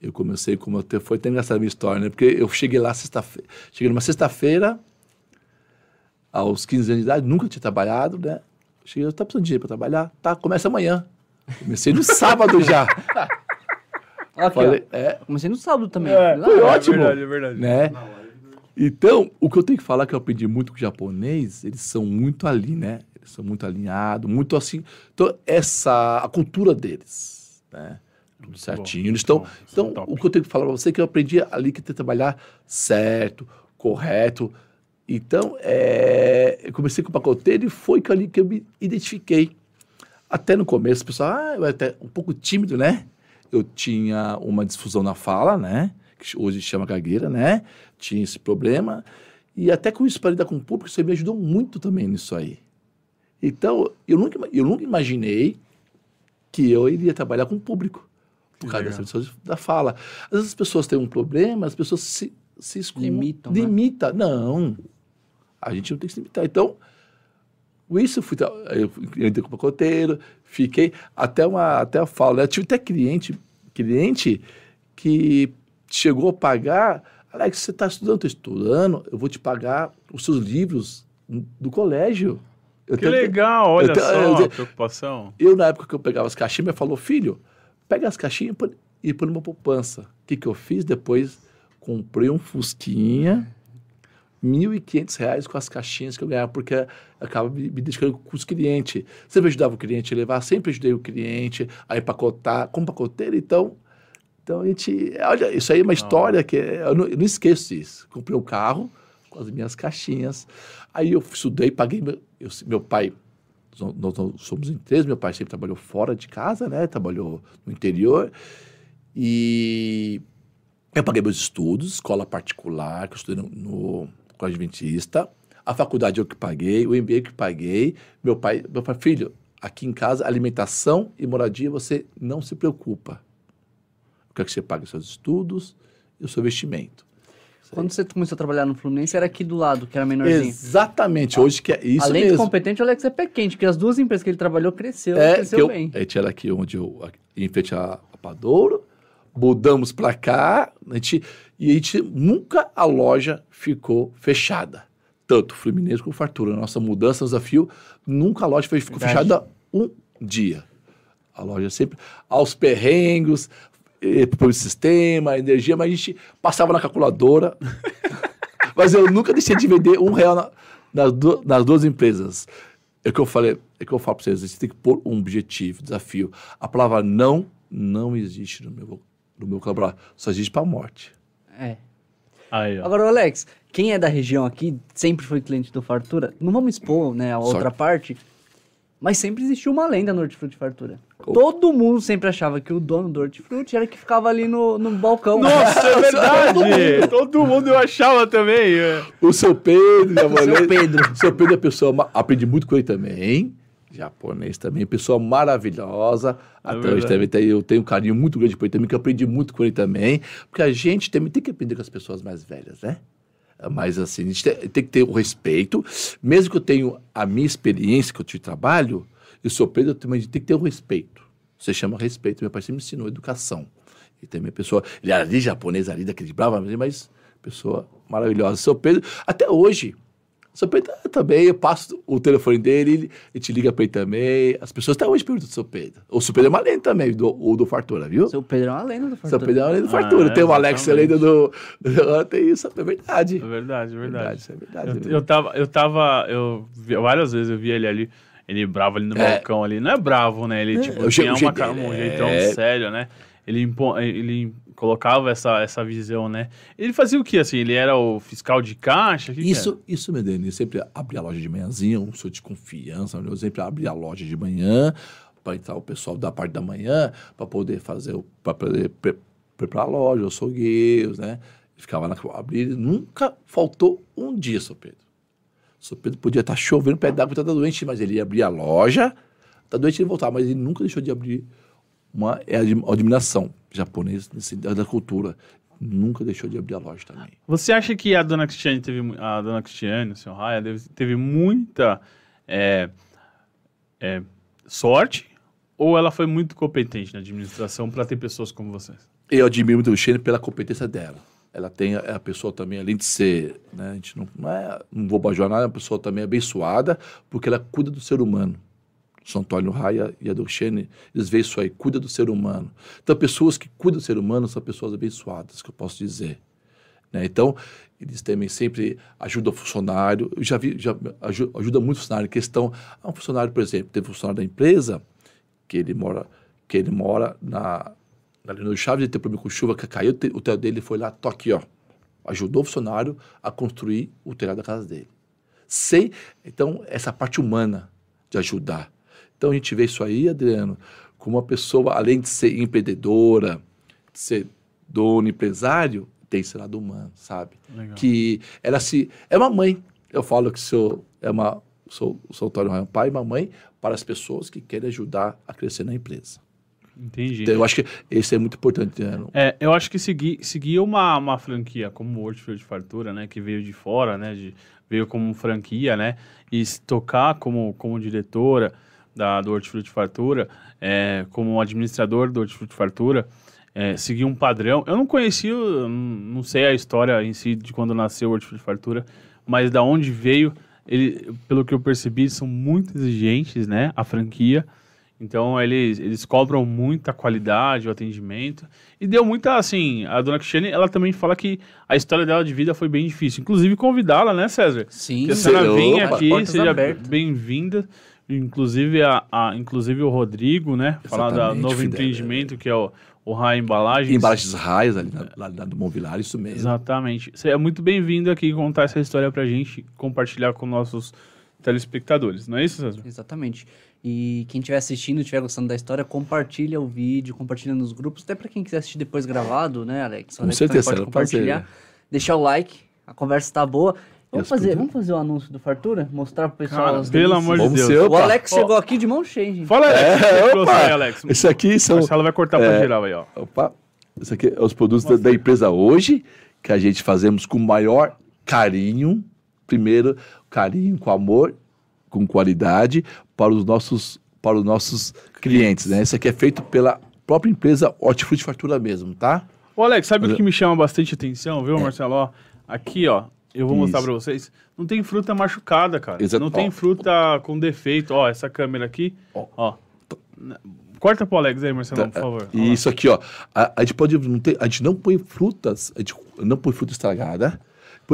Eu comecei como te, foi até engraçada a minha história, né? Porque eu cheguei lá sexta-feira, cheguei numa sexta-feira, aos 15 anos de idade, nunca tinha trabalhado, né? Cheguei, tá precisando de dinheiro para trabalhar? Tá, começa amanhã. Comecei no sábado já. [laughs] Aqui, Falei, é, Comecei no sábado também. É, foi é ótimo. É verdade, é verdade. Né? Então, o que eu tenho que falar que eu aprendi muito com o japonês, eles são muito ali, né? Eles são muito alinhados, muito assim. Então, essa, a cultura deles, né? Tudo certinho. Eles estão. Então, o que eu tenho que falar para você é que eu aprendi ali que tem que trabalhar certo, correto. Então, é, eu comecei com o pacoteiro e foi ali que eu me identifiquei. Até no começo, o pessoal, ah, eu até um pouco tímido, né? Eu tinha uma disfusão na fala, né? Que hoje chama gagueira, né? Tinha esse problema. E até com isso, para lidar com o público, você me ajudou muito também nisso aí. Então, eu nunca, eu nunca imaginei que eu iria trabalhar com o público por causa dessa pessoa da fala. Às vezes as pessoas têm um problema, as pessoas se, se excluem. Limitam. Limita. Né? Não. A gente não tem que se limitar. Então, isso eu fui. Eu entrei com o pacoteiro, fiquei até uma até a fala. Né? Eu tive até cliente, cliente que chegou a pagar. Alex, você está estudando? Estou estudando, eu vou te pagar os seus livros do colégio. Eu que legal, olha eu, só eu, a preocupação. Eu, na época que eu pegava as caixinhas, me falou, filho, pega as caixinhas e põe numa poupança. O que, que eu fiz? Depois comprei um Fusquinha, R$ 1.500 com as caixinhas que eu ganhava, porque eu acaba me, me dedicando com os clientes. Sempre ajudava o cliente a levar, sempre ajudei o cliente a empacotar, como pacoteiro, então... Então a gente. Olha, isso aí é uma história que eu não, eu não esqueço isso. Comprei um carro com as minhas caixinhas. Aí eu estudei, paguei. Meu, eu, meu pai, nós, nós somos em três, meu pai sempre trabalhou fora de casa, né? Trabalhou no interior. E eu paguei meus estudos, escola particular, que eu estudei no, no Colégio Adventista. A faculdade eu que paguei, o MBA que paguei. Meu pai, meu pai, filho, aqui em casa, alimentação e moradia você não se preocupa. Eu quero que você pague seus estudos e o seu vestimento. Quando você começou a trabalhar no Fluminense, era aqui do lado, que era menorzinho. Exatamente, hoje que é isso Além mesmo. de competente, o Alex é pé quente, porque as duas empresas que ele trabalhou cresceu, é, cresceu eu, bem. A gente era aqui onde eu, em frente a, a Padouro, mudamos para cá, a gente, e a gente, nunca a loja ficou fechada. Tanto Fluminense como Fartura. Nossa mudança, desafio, nunca a loja ficou Verdade. fechada um dia. A loja sempre aos perrengos, pelo sistema, energia, mas a gente passava na calculadora. [laughs] mas eu nunca deixei de vender um real na, nas, du nas duas empresas. É o que eu falei, é que eu falo para vocês, você tem que pôr um objetivo, desafio. A palavra não não existe no meu, no meu vocabulário, só existe para a morte. É. Aí, Agora, Alex, quem é da região aqui, sempre foi cliente do Fartura, não vamos expor né, a outra parte, mas sempre existiu uma lenda no Hortifruti Fartura. Todo mundo sempre achava que o dono do Hortifruti era que ficava ali no, no balcão. Nossa, é [laughs] verdade! Todo mundo eu achava também. É. O seu Pedro, [laughs] já falei. seu Pedro. O seu Pedro é pessoa, aprendi muito com ele também. Japonês também, pessoa maravilhosa. É Até verdade. hoje também tem, eu tenho um carinho muito grande por ele também, que eu aprendi muito com ele também. Porque a gente também tem que aprender com as pessoas mais velhas, né? Mas assim, a gente tem, tem, que ter o respeito, mesmo que eu tenha a minha experiência, que eu te trabalho, eu sou Pedro, também tem que ter o respeito. Você chama respeito. Meu pai sempre me ensinou educação. E também pessoa, ele era ali japonês ali, daquele bravo, mas pessoa maravilhosa. Seu Pedro, até hoje, seu Pedro também, eu passo o telefone dele, ele, ele te liga para ele também. As pessoas até hoje perguntam do seu Pedro. O seu Pedro é uma lenda também, do, o do Fartura, viu? Seu Pedro é uma lenda do Fartura. Seu Pedro é uma lenda do Fartura. Ah, tem o Alex, é lenda do. [laughs] Tem isso, é verdade. É verdade, é verdade. verdade isso é verdade. Eu, eu tava, eu tava, eu várias vezes eu vi ele ali, ele bravo ali no é. balcão ali. Não é bravo, né? Ele, é, tipo, tinha uma, cara, um jeitão é... sério, né? Ele, ele colocava essa, essa visão, né? Ele fazia o que, assim? Ele era o fiscal de caixa? Que isso, que isso, Medeni. Sempre abria a loja de manhãzinha, um senhor de confiança. Eu sempre abria a loja de manhã para entrar o pessoal da parte da manhã para poder fazer, para poder preparar a loja, os açougueiros, né? Ficava na abrir, nunca faltou um dia, seu Pedro. O seu Pedro podia estar chovendo perto d'água, tá doente, mas ele ia abrir a loja, tá doente ele voltava, mas ele nunca deixou de abrir uma é a admiração japonesa da cultura. Nunca deixou de abrir a loja também. Você acha que a dona Cristiane teve a dona Cristiane, o senhor Raya, teve muita é, é, sorte ou ela foi muito competente na administração para ter pessoas como vocês? Eu admiro muito o Cristiane pela competência dela ela tem é a pessoa também, além de ser, né, a gente não, não, é, não vou bajuar nada, é uma pessoa também abençoada, porque ela cuida do ser humano. São Antônio Raia e a eles veem isso aí, cuida do ser humano. Então, pessoas que cuidam do ser humano são pessoas abençoadas, que eu posso dizer. Né? Então, eles também sempre ajudam o funcionário. Eu já vi, já ajuda, ajuda muito o funcionário. Questão, ah, um funcionário, por exemplo, teve um funcionário da empresa que ele mora, que ele mora na, ali no Chaves, ele teve problema com chuva, que caiu o telhado dele, foi lá, tô aqui, ó. Ajudou o funcionário a construir o telhado da casa dele. Sem, então, essa parte humana de ajudar. Então, a gente vê isso aí, Adriano, como uma pessoa, além de ser empreendedora, de ser dono, empresário, tem esse lado humano, sabe? Legal. Que ela se... É uma mãe. Eu falo que sou, é uma, sou, sou Antônio pai e mamãe para as pessoas que querem ajudar a crescer na empresa. Entendi. Então, eu acho que esse é muito importante. Né? É, eu acho que seguir, seguir uma, uma franquia como o de Fartura, né, que veio de fora, né, de, veio como franquia, né, e tocar como, como diretora da, do Hortifruti Fartura, é, como administrador do Hortifruti Fartura, é, seguir um padrão. Eu não conheci, não sei a história em si de quando nasceu o Hortifruti Fartura, mas da onde veio, ele, pelo que eu percebi, são muito exigentes, né, a franquia. Então eles, eles cobram muita qualidade, o atendimento. E deu muita, assim, a dona Cristiane, ela também fala que a história dela de vida foi bem difícil. Inclusive convidá-la, né, César? Sim. Que a senhora aqui, seja bem-vinda. Inclusive, a, a, inclusive o Rodrigo, né? Falar do novo Fidel, empreendimento, é. que é o, o Rai Embalagens. Embalagens Raios, ali na, lá, lá do Mobiliário, isso mesmo. Exatamente. Você é muito bem-vindo aqui contar essa história pra gente, compartilhar com nossos telespectadores, não é isso, César? Exatamente. E quem estiver assistindo, estiver gostando da história, compartilha o vídeo, compartilha nos grupos, até para quem quiser assistir depois gravado, né, Alex? Com certeza, pode compartilhar, prazer. deixar o like, a conversa está boa. Vamos fazer, vamos fazer o anúncio do Fartura? Mostrar pro pessoal Cara, as Pelo amor de Deus. Ser, o Alex chegou aqui de mão cheia, gente. Fala, Alex. É, aí, Alex. Esse aqui são... Marcelo vai cortar é, pra geral aí, ó. Opa. Esse aqui é os produtos da, da empresa hoje, que a gente fazemos com o maior carinho. Primeiro, carinho com amor com qualidade para os nossos, para os nossos clientes. Né? Isso aqui é feito pela própria empresa Hortifruti Fartura mesmo, tá? Ô Alex, sabe o que me chama bastante atenção, viu, é. Marcelo? Aqui, ó, eu vou Isso. mostrar para vocês. Não tem fruta machucada, cara. Exato. Não tem fruta com defeito. Ó, essa câmera aqui, ó. Corta pro Alex aí, Marcelo, tá, por favor. Isso aqui, ó. A, a, gente pode não ter, a gente não põe frutas, a gente não põe fruta estragada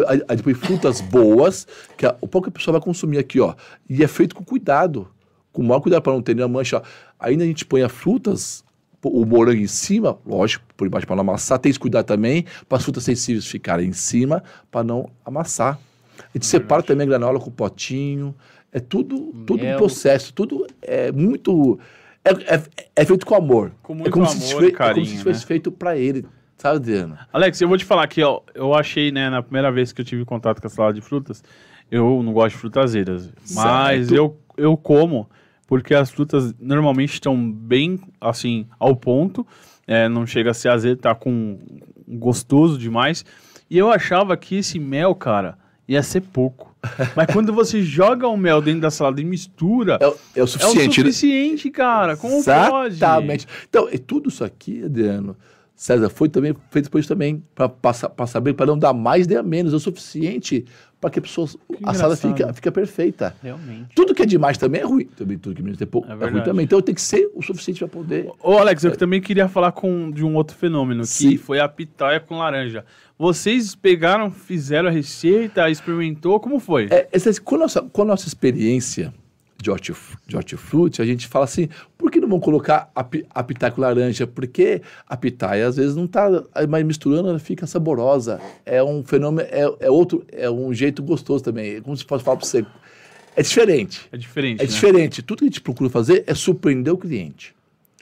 a, depois frutas boas, que a, o pouco a pessoa vai consumir aqui, ó. E é feito com cuidado, com o maior cuidado para não ter nenhuma mancha. Ainda a gente põe as frutas, o morango em cima, lógico, por embaixo para não amassar. Tem que cuidar também para as frutas sensíveis ficarem em cima para não amassar. A gente é separa também a granola com o potinho. É tudo, tudo um processo, tudo é muito. É, é, é, feito com amor. Com muito é como amor se fosse, carinho, é como se fosse né? feito para ele. Sabe, Diana? Alex, eu vou te falar que ó, eu achei, né, na primeira vez que eu tive contato com a salada de frutas, eu não gosto de frutas azedas. Mas eu, eu como, porque as frutas normalmente estão bem, assim, ao ponto. É, não chega a ser azedo, tá com gostoso demais. E eu achava que esse mel, cara, ia ser pouco. [laughs] Mas quando você joga o mel dentro da salada e mistura. É, é o suficiente. É o suficiente, né? cara. Como Exatamente. pode? Exatamente. Então, é tudo isso aqui, Adriano César, foi também feito por isso também, para saber, para não dar mais nem a menos, é o suficiente para que a pessoa, que a sala fica, fica perfeita. Realmente. Tudo que é demais também é ruim. Também, tudo que é menos é, pouco, é, é ruim também. Então tem que ser o suficiente para poder. Ô, Alex, eu é. também queria falar com, de um outro fenômeno, Sim. que foi a pitaia com laranja. Vocês pegaram, fizeram a receita, experimentou, como foi? É, essa, com, a nossa, com a nossa experiência de, hortifruti, a gente fala assim, por que não vão colocar a, a pitaia com laranja? Porque a pitaia às vezes não está, mas misturando ela fica saborosa. É um fenômeno, é, é outro, é um jeito gostoso também. É como se fosse falar para você. É diferente. É diferente. É né? diferente. Tudo que a gente procura fazer é surpreender o cliente.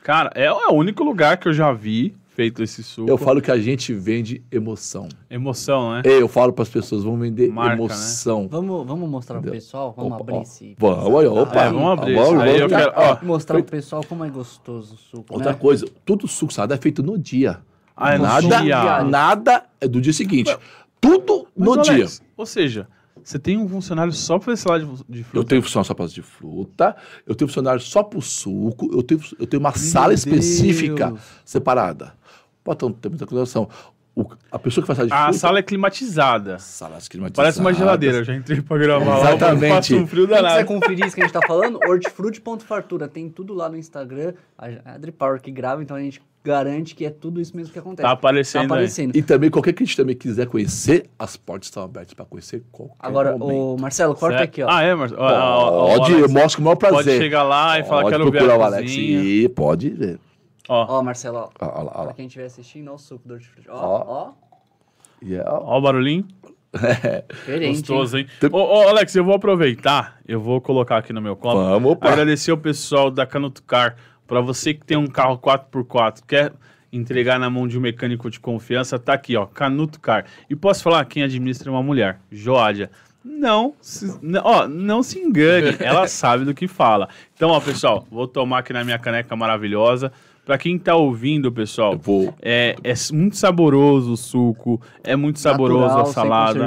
Cara, é o único lugar que eu já vi feito esse suco. Eu falo que a gente vende emoção. Emoção, né? É, Eu falo para as pessoas, vamos vender Marca, né? emoção. Vamos, vamos mostrar pro Entendeu? pessoal? Vamos Opa, abrir ó. esse. Vamos, olha, opa. É, vamos abrir Vamos, aí. Vamos. quero, ó, Mostrar pro pessoal como é gostoso o suco. Outra né? coisa, tudo suco salada é feito no dia. Ah, é no nada, dia. nada é do dia seguinte. Tudo Mas, no dia. Alex, Ou seja, você tem um funcionário só para esse lado de, de Eu fruta. tenho funcionário só para de fruta, eu tenho funcionário só para o suco, eu tenho, eu tenho uma sala Deus. específica separada. Bota ter muita consideração. O- a pessoa que faz sala de A fruta... sala é climatizada. Salas climatizadas. Parece uma geladeira. Eu já entrei pra gravar Exatamente. lá. Passa um frio Quem quiser danado. conferir isso que a gente tá falando, hortifruti.fartura. Tem tudo lá no Instagram. A Adri Power que grava, então a gente garante que é tudo isso mesmo que acontece. Tá aparecendo Tá aí. aparecendo. E também, qualquer que a gente também quiser conhecer, as portas estão abertas para conhecer qualquer Agora, momento. o Marcelo, corta Certo? aqui, ó. Ah, é, Marcelo? Ó, ó, ó, Pode, ó, eu Alex, mostro com o maior prazer. Pode chegar lá e falar que Pode quero ver procurar a o Alex. E pode ver. Ó, Ó, Marcelo, ó. Lá, olha Pra lá. quem estiver assistindo, ó o suco do hortifruti. Ó, Ó. ó. Yeah. ó o barulhinho. Diferente, Gostoso, hein? Ô, ô, Alex, eu vou aproveitar. Eu vou colocar aqui no meu copo. Vamos, opa. Agradecer o pessoal da Canuto Car. Pra você que tem um carro 4x4, quer entregar na mão de um mecânico de confiança, tá aqui, ó, Canuto Car. E posso falar, quem administra é uma mulher, Joádia. Não, se, n- ó, não se engane, ela [laughs] sabe do que fala. Então, ó, pessoal, vou tomar aqui na minha caneca maravilhosa. Pra quem tá ouvindo, pessoal, vou- é, é muito saboroso o suco, é muito saboroso Natural, a salada,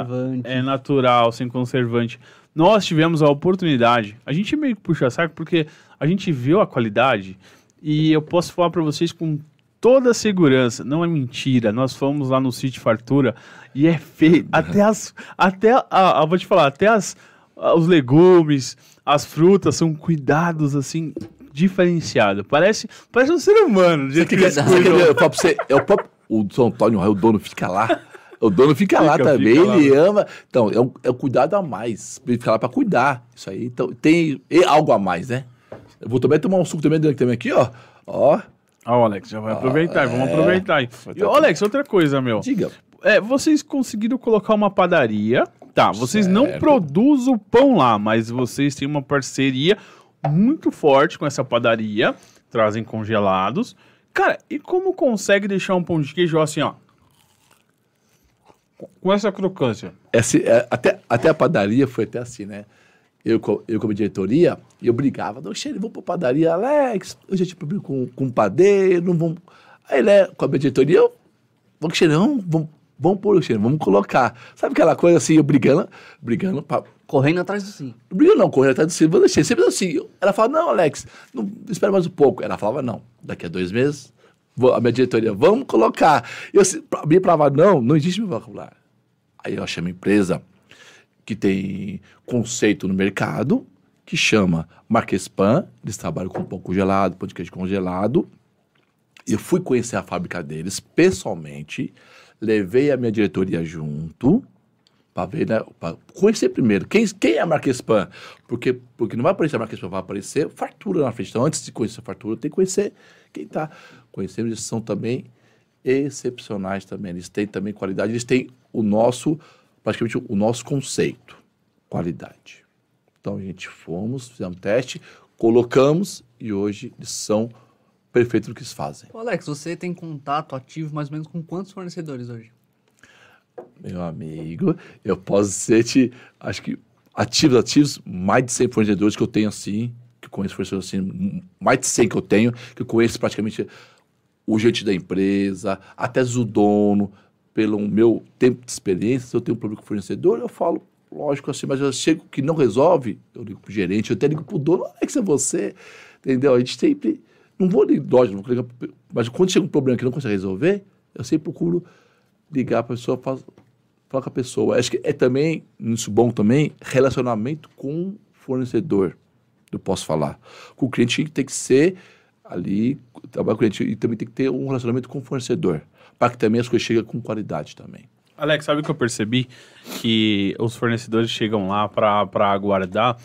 é natural, sem conservante. Nós tivemos a oportunidade, a gente meio que puxa saco porque a gente viu a qualidade e eu posso falar pra vocês com toda segurança, não é mentira. Nós fomos lá no City Fartura e é feio, até as até a, a- vou te falar, até as a- os legumes, as frutas são cuidados assim diferenciado. Parece, parece um ser humano, do jeito que Você? Eu falo pra é o próprio. O São Antônio, o dono fica lá. O dono fica, lá Fica, também, fica lá. ele ama. Então, é um, é um cuidado a mais. Ele fica lá pra cuidar. Isso aí. Então, tem é algo a mais, né? Eu vou também tomar um suco também, também aqui, ó. Ó. Ó, Alex, já vai aproveitar, vamos é. aproveitar aí. E, ô, Alex, outra coisa, meu. Diga. É, vocês conseguiram colocar uma padaria. Tá, vocês não Certo. produzem o pão lá, mas vocês têm uma parceria muito forte com essa padaria. Trazem congelados. Cara, e como consegue deixar um pão de queijo assim, ó? Com essa crocância. Esse, é, até, até a padaria foi até assim, né? Eu, eu como diretoria, eu brigava. Não, Xene, vamos pra padaria. Alex, eu já tive problema com, com o padeiro, não vamos... Aí, né, com a minha diretoria, eu... Vamos, Xene, vamos, vamos, vamos pôr, Xene, vamos colocar. Sabe aquela coisa assim, eu brigando, brigando pra... Correndo atrás do sim. Brigando não, correndo atrás do Silvio, vou deixar. Sempre assim. Ela falava, não, Alex, não, espera mais um pouco. Ela falava, não, daqui a dois meses, vou- a minha diretoria, vamos colocar. Eu pra mim falava, não, não existe meu vocabulário. Aí eu achei uma empresa que tem conceito no mercado, que chama Marques Pan, eles trabalham com pão congelado, pão de queijo congelado. Eu fui conhecer a fábrica deles pessoalmente, levei a minha diretoria junto, para ver, né? Pra conhecer primeiro. Quem, quem é a Marques Pan? Porque, porque não vai aparecer a Marques Pan, vai aparecer fartura na frente. Então, antes de conhecer a fartura, tem que conhecer quem está conhecendo. Eles são também excepcionais também. Eles têm também qualidade. Eles têm o nosso, praticamente o nosso conceito. Qualidade. Então, a gente fomos, fizemos teste, colocamos e hoje eles são perfeitos no que eles fazem. Ô, Alex, você tem contato ativo mais ou menos com quantos fornecedores hoje? Meu amigo, eu posso ser, te, acho que ativos, ativos, mais de 100 fornecedores que eu tenho assim, que eu conheço fornecedores assim, mais de 100 que eu tenho, que eu conheço praticamente o gente da empresa, até o dono, pelo meu tempo de experiência, se eu tenho um problema com o fornecedor, eu falo, lógico assim, mas eu chego que não resolve, eu ligo pro gerente, eu até ligo pro dono, que é você, entendeu? A gente sempre, não vou ligar, lógico, não vou ligar, mas quando chega um problema que não consegue resolver, eu sempre procuro ligar para a pessoa, falar com a pessoa. Acho que é também, isso bom também, relacionamento com o fornecedor, eu posso falar. Com o cliente tem que ser ali, trabalhar com o cliente, e também tem que ter um relacionamento com o fornecedor, para que também as coisas cheguem com qualidade também. Alex, sabe o que eu percebi? Que os fornecedores chegam lá para aguardar.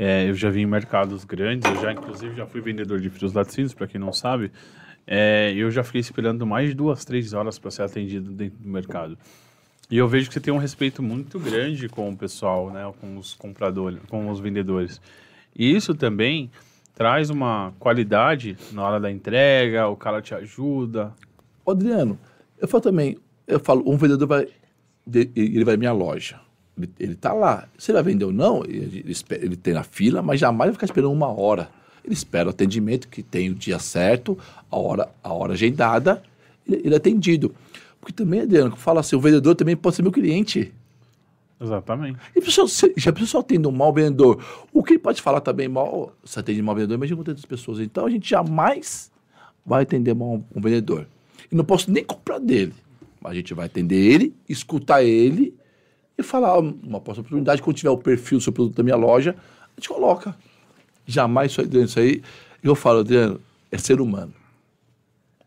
É, eu já vi em mercados grandes, eu já inclusive já fui vendedor de frios laticínios, para quem não sabe. É, eu já fiquei esperando mais de duas, três horas para ser atendido dentro do mercado. E eu vejo que você tem um respeito muito grande com o pessoal, né, com os compradores, com os vendedores. E isso também traz uma qualidade na hora da entrega, o cara te ajuda. Adriano, eu falo também, eu falo, um vendedor vai, ele vai à minha loja. Ele, ele tá lá. Se ele vai vender ou não, ele, ele ele tem na fila, mas jamais vai ficar esperando uma hora. Ele espera o atendimento, que tem o dia certo, a hora, a hora agendada, ele, ele é atendido. Porque também, Adriano, fala assim, o vendedor também pode ser meu cliente. Exatamente. E a pessoa, se, se a pessoa atende um mau vendedor, o que ele pode falar também mal, se atende mal vendedor, imagina quantas pessoas. Então a gente jamais vai atender mal um vendedor. E não posso nem comprar dele. Mas a gente vai atender ele, escutar ele e falar uma próxima oportunidade, quando tiver o perfil do seu produto da minha loja, a gente coloca. Jamais isso aí, isso aí eu falo, Adriano, é ser humano.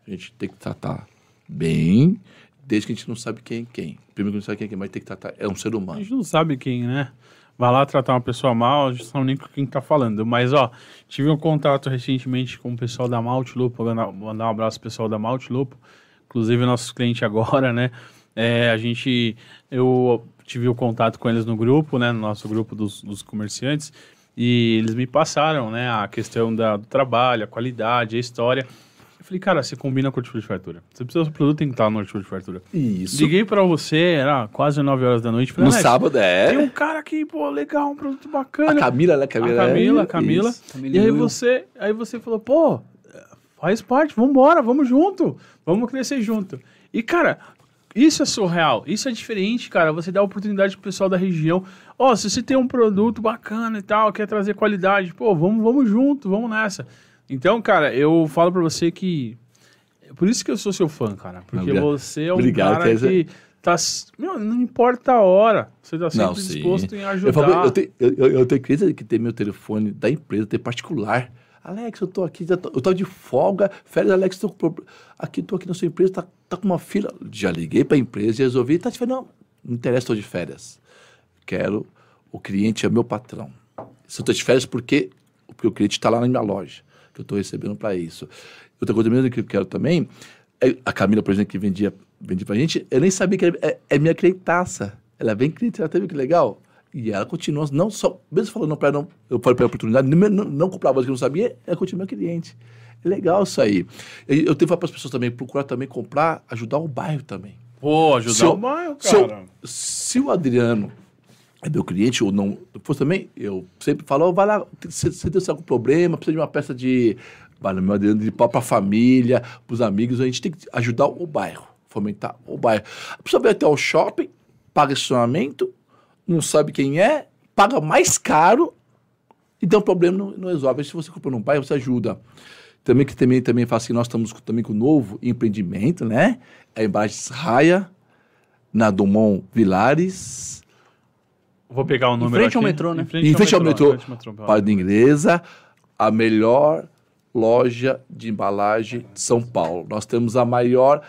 A gente tem que tratar bem, desde que a gente não sabe quem é quem. Primeiro que a não sabe quem é quem, mas tem que tratar, é um ser A humano. gente não sabe quem, né? Vai lá tratar uma pessoa mal, a gente não nem com quem tá falando. Mas, ó, tive um contato recentemente com o pessoal da Malte Lupo, mandar um abraço pro pessoal da Malte Lupo, inclusive nosso cliente agora, né? É, a gente, eu tive o contato com eles no grupo, né? No nosso grupo dos, dos comerciantes, e eles me passaram, né? A questão da, do trabalho, a qualidade, a história. Eu falei, cara, você combina com o hortifruti de fartura. Você precisa do produto, tem que estar no hortifruti de fartura. Isso. Liguei pra você, era quase 9 horas da noite. Falei, No "Alex, sábado, é. Tem um cara aqui, pô, legal, um produto A bacana. Camila, né? A Camila, a Camila. Isso. Camila E aí você, aí você falou, pô, faz parte, vambora, vamos junto. Vamos crescer junto. E, cara, isso é surreal, isso é diferente, cara. Você dá oportunidade pro pessoal da região. Ó, se você tem um produto bacana e tal, quer trazer qualidade, pô, vamos, vamos junto, vamos nessa. Então, cara, eu falo pra você que. Por isso que eu sou seu fã, cara. Porque Obrigado. você é um Obrigado, cara que tá. Meu, não importa a hora. Você tá sempre Não, disposto em Eu, ajudar. falo, eu, tenho, eu, eu- eu tenho que tem meu telefone da empresa, tem particular. Alex, eu tô aqui, eu tô de folga. Férias, Alex, tô com aqui, tô aqui na sua empresa, tá, tá com uma fila. Já liguei pra empresa e resolvi. Tá férias? Não, não interessa, tô de férias. Quero, o cliente é meu patrão. Se eu tô de férias, porque, porque o cliente está lá na minha loja, que eu tô recebendo para isso. Outra coisa mesmo que eu quero também, é a Camila, por exemplo, que vendia, vendia pra gente, eu nem sabia que é, é minha clientaça. Ela é bem cliente, ela teve que legal. E ela continua, não só, mesmo falando para não, eu falei para a oportunidade, não, não, não comprava coisa que eu não sabia, ela continua cliente. É legal isso aí. Eu, eu tenho que falar para as pessoas também, procurar também comprar, ajudar o bairro também. Pô, ajudar Se eu- o bairro, Se, eu- cara. se o Adriano é meu cliente ou não fosse também, eu sempre falo, ó, vai lá, você você tem algum problema, precisa de uma peça de, vai no meu Adriano, de pau para a família, para os amigos, a gente tem que ajudar o bairro, fomentar o bairro. A pessoa até o shopping, paga estacionamento, não sabe quem é, paga mais caro e dá um problema não, não resolve. Se você compra num bairro, você ajuda. Também que também, também fala assim, nós estamos com- também com o novo empreendimento, né? É embaixo Raia, na Dumont Vilares, Vou pegar o número frente ao aqui. metrô, né? Em frente, em frente ao metrô, frente ao metrô, Parada Inglesa, a melhor loja de embalagem de São Paulo. Nós temos a maior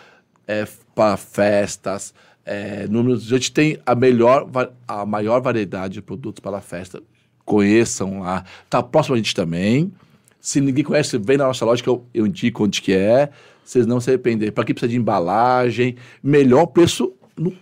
para festas, é, números. A gente tem a melhor, a maior variedade de produtos para a festa. Conheçam lá. Tá próximo a gente também. Se ninguém conhece, vem na nossa loja que eu, eu indico onde que é. Vocês não se arrepender. Para quem precisa de embalagem, melhor preço no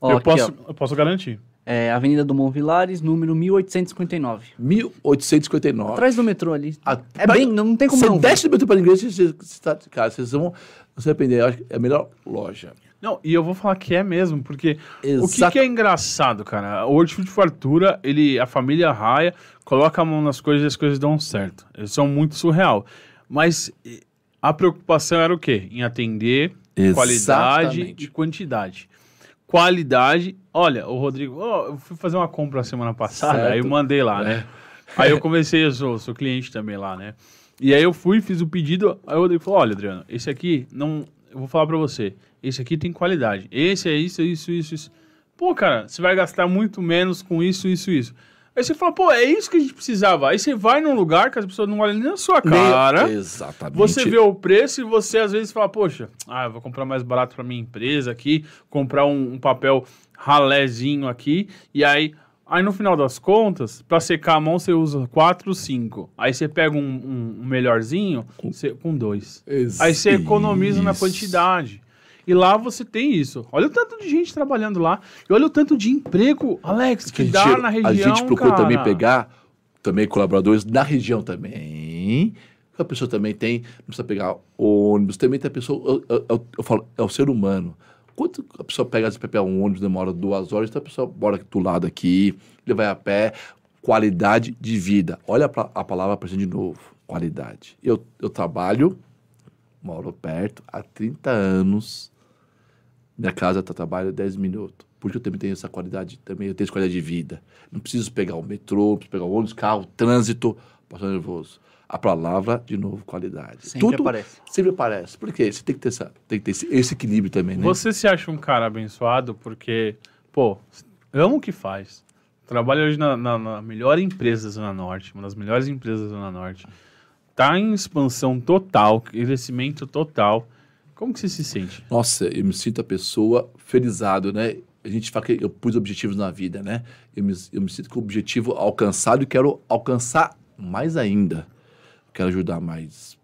Ó, eu, aqui, posso, ó. eu posso garantir. É, Avenida do Mont Vilares, número 1859. 1859. Atrás do metrô ali. A- É bem, não tem como Você não desce do metrô para inglês, você, você tá, cara, vocês vão se arrepender. Eu acho que é a melhor loja. Não, e eu vou falar que é mesmo, porque o que, Exato. que é engraçado, cara? O hortifruti de fartura, ele, a família raia, coloca a mão nas coisas e as coisas dão certo. Eles são muito surreal. Mas a preocupação era o quê? Em atender qualidade Exatamente. e quantidade. Qualidade, olha, o Rodrigo, ó, eu fui fazer uma compra semana passada, Certo. aí eu mandei lá, né? [laughs] Aí eu comecei, eu sou, sou cliente também lá, né? E aí eu fui, fiz o pedido, aí o Rodrigo falou, olha, Adriano, esse aqui, não, eu vou falar pra você, esse aqui tem qualidade, esse é isso, isso, isso, isso. Pô, cara, você vai gastar muito menos com isso, isso, isso. Aí você fala, pô, é isso que a gente precisava. Aí você vai num lugar que as pessoas não olham nem na sua cara. Exatamente. Você vê o preço e você às vezes fala, poxa, ah, eu vou comprar mais barato para minha empresa aqui, comprar um, um papel ralézinho aqui, e aí, aí no final das contas, para secar a mão você usa quatro, cinco. Aí você pega um, um- um melhorzinho você- com dois. Ex- Aí você economiza na isso. quantidade. E lá você tem isso. Olha o tanto de gente trabalhando lá. E olha o tanto de emprego, Alex, que, gente, dá na região, a gente procura cara. também pegar também colaboradores na região também. A pessoa também tem, não precisa pegar ônibus, também tem a pessoa, eu, eu, eu, falo, é o ser humano. Quanto a pessoa pega, às vezes, um ônibus, demora duas horas, então a pessoa mora do lado aqui, ele vai a pé, qualidade de vida. Olha a, palavra para de novo, qualidade. Eu, eu trabalho, moro perto, há 30 anos, minha casa tá trabalho 10 minutos. Porque eu também tenho essa qualidade, também eu tenho essa qualidade de vida. Não preciso pegar o metrô, não preciso pegar o ônibus, carro, trânsito, passando nervoso. A palavra, de novo, qualidade. Sempre Tudo aparece. Sempre aparece. Por quê? Você tem que ter, essa, tem que ter esse, esse equilíbrio também, né? Você se acha um cara abençoado porque, pô, ama o que faz. Trabalha hoje na, na, na melhor empresa da Zona Norte, uma das melhores empresas da Zona Norte. Tá em expansão total, crescimento total. Como que você se sente? Nossa, eu me sinto a pessoa felizado, né? A gente fala que eu pus objetivos na vida, né? Eu me, eu me sinto com o objetivo alcançado e quero alcançar mais ainda. Quero ajudar mais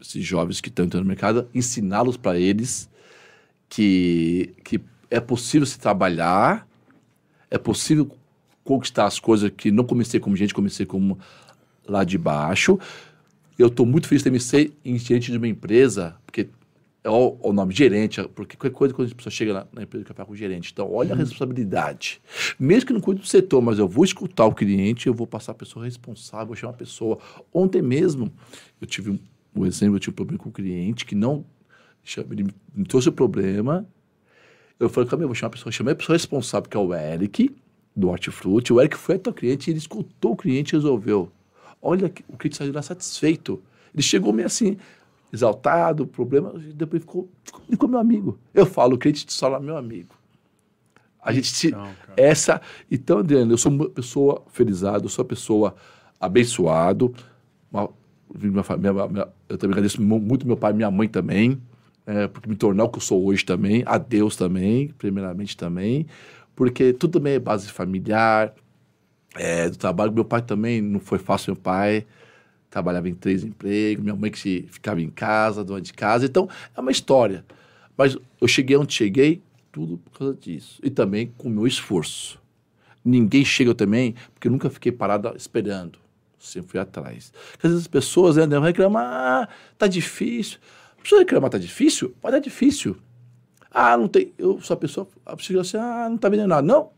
esses jovens que estão entrando no mercado, ensiná-los para eles que, que é possível se trabalhar, é possível conquistar as coisas que não comecei como gente, comecei como lá de baixo. Eu estou muito feliz de ter me ser gerente de uma empresa, porque é o, nome gerente, porque qualquer coisa quando a pessoa chega na, na empresa que falar com o gerente. Então, olha a uhum. responsabilidade. Mesmo que não cuide do setor, mas eu vou escutar o cliente, eu vou passar a pessoa responsável, vou chamar a pessoa. Ontem mesmo, eu tive um, um exemplo, eu tive um problema com o cliente que não. Ele me trouxe o problema. Eu falei, calma, eu vou chamar a pessoa. chamei a pessoa responsável, que é o Eric, do Hortifruti. O Eric foi até o cliente, ele escutou o cliente e resolveu. Olha, o cliente saiu lá satisfeito. Ele chegou meio assim, exaltado, problema, depois ficou, ficou meu amigo. Eu falo, o crente te fala meu amigo. A gente te, Não, essa, então, Adriano, eu sou uma pessoa felizada, eu sou uma pessoa abençoado. Uma, minha, minha, minha, eu também agradeço muito meu pai e minha mãe também, é, porque me tornar o que eu sou hoje também, a Deus também, primeiramente também, porque tudo também é base familiar, é, do trabalho. Meu pai também não foi fácil, meu pai trabalhava em três empregos, minha mãe que ficava em casa, dona de casa. Então, é uma história. Mas eu cheguei onde cheguei, tudo por causa disso. E também com o meu esforço. Ninguém chega também, porque eu nunca fiquei parado esperando. Sempre fui atrás. Porque às vezes as pessoas né, reclamar, ah, tá difícil. A pessoa reclamar, tá difícil? Pode é difícil. Ah, não tem. Eu sou a pessoa, a pessoa assim, ah, não tá vendendo nada. Não.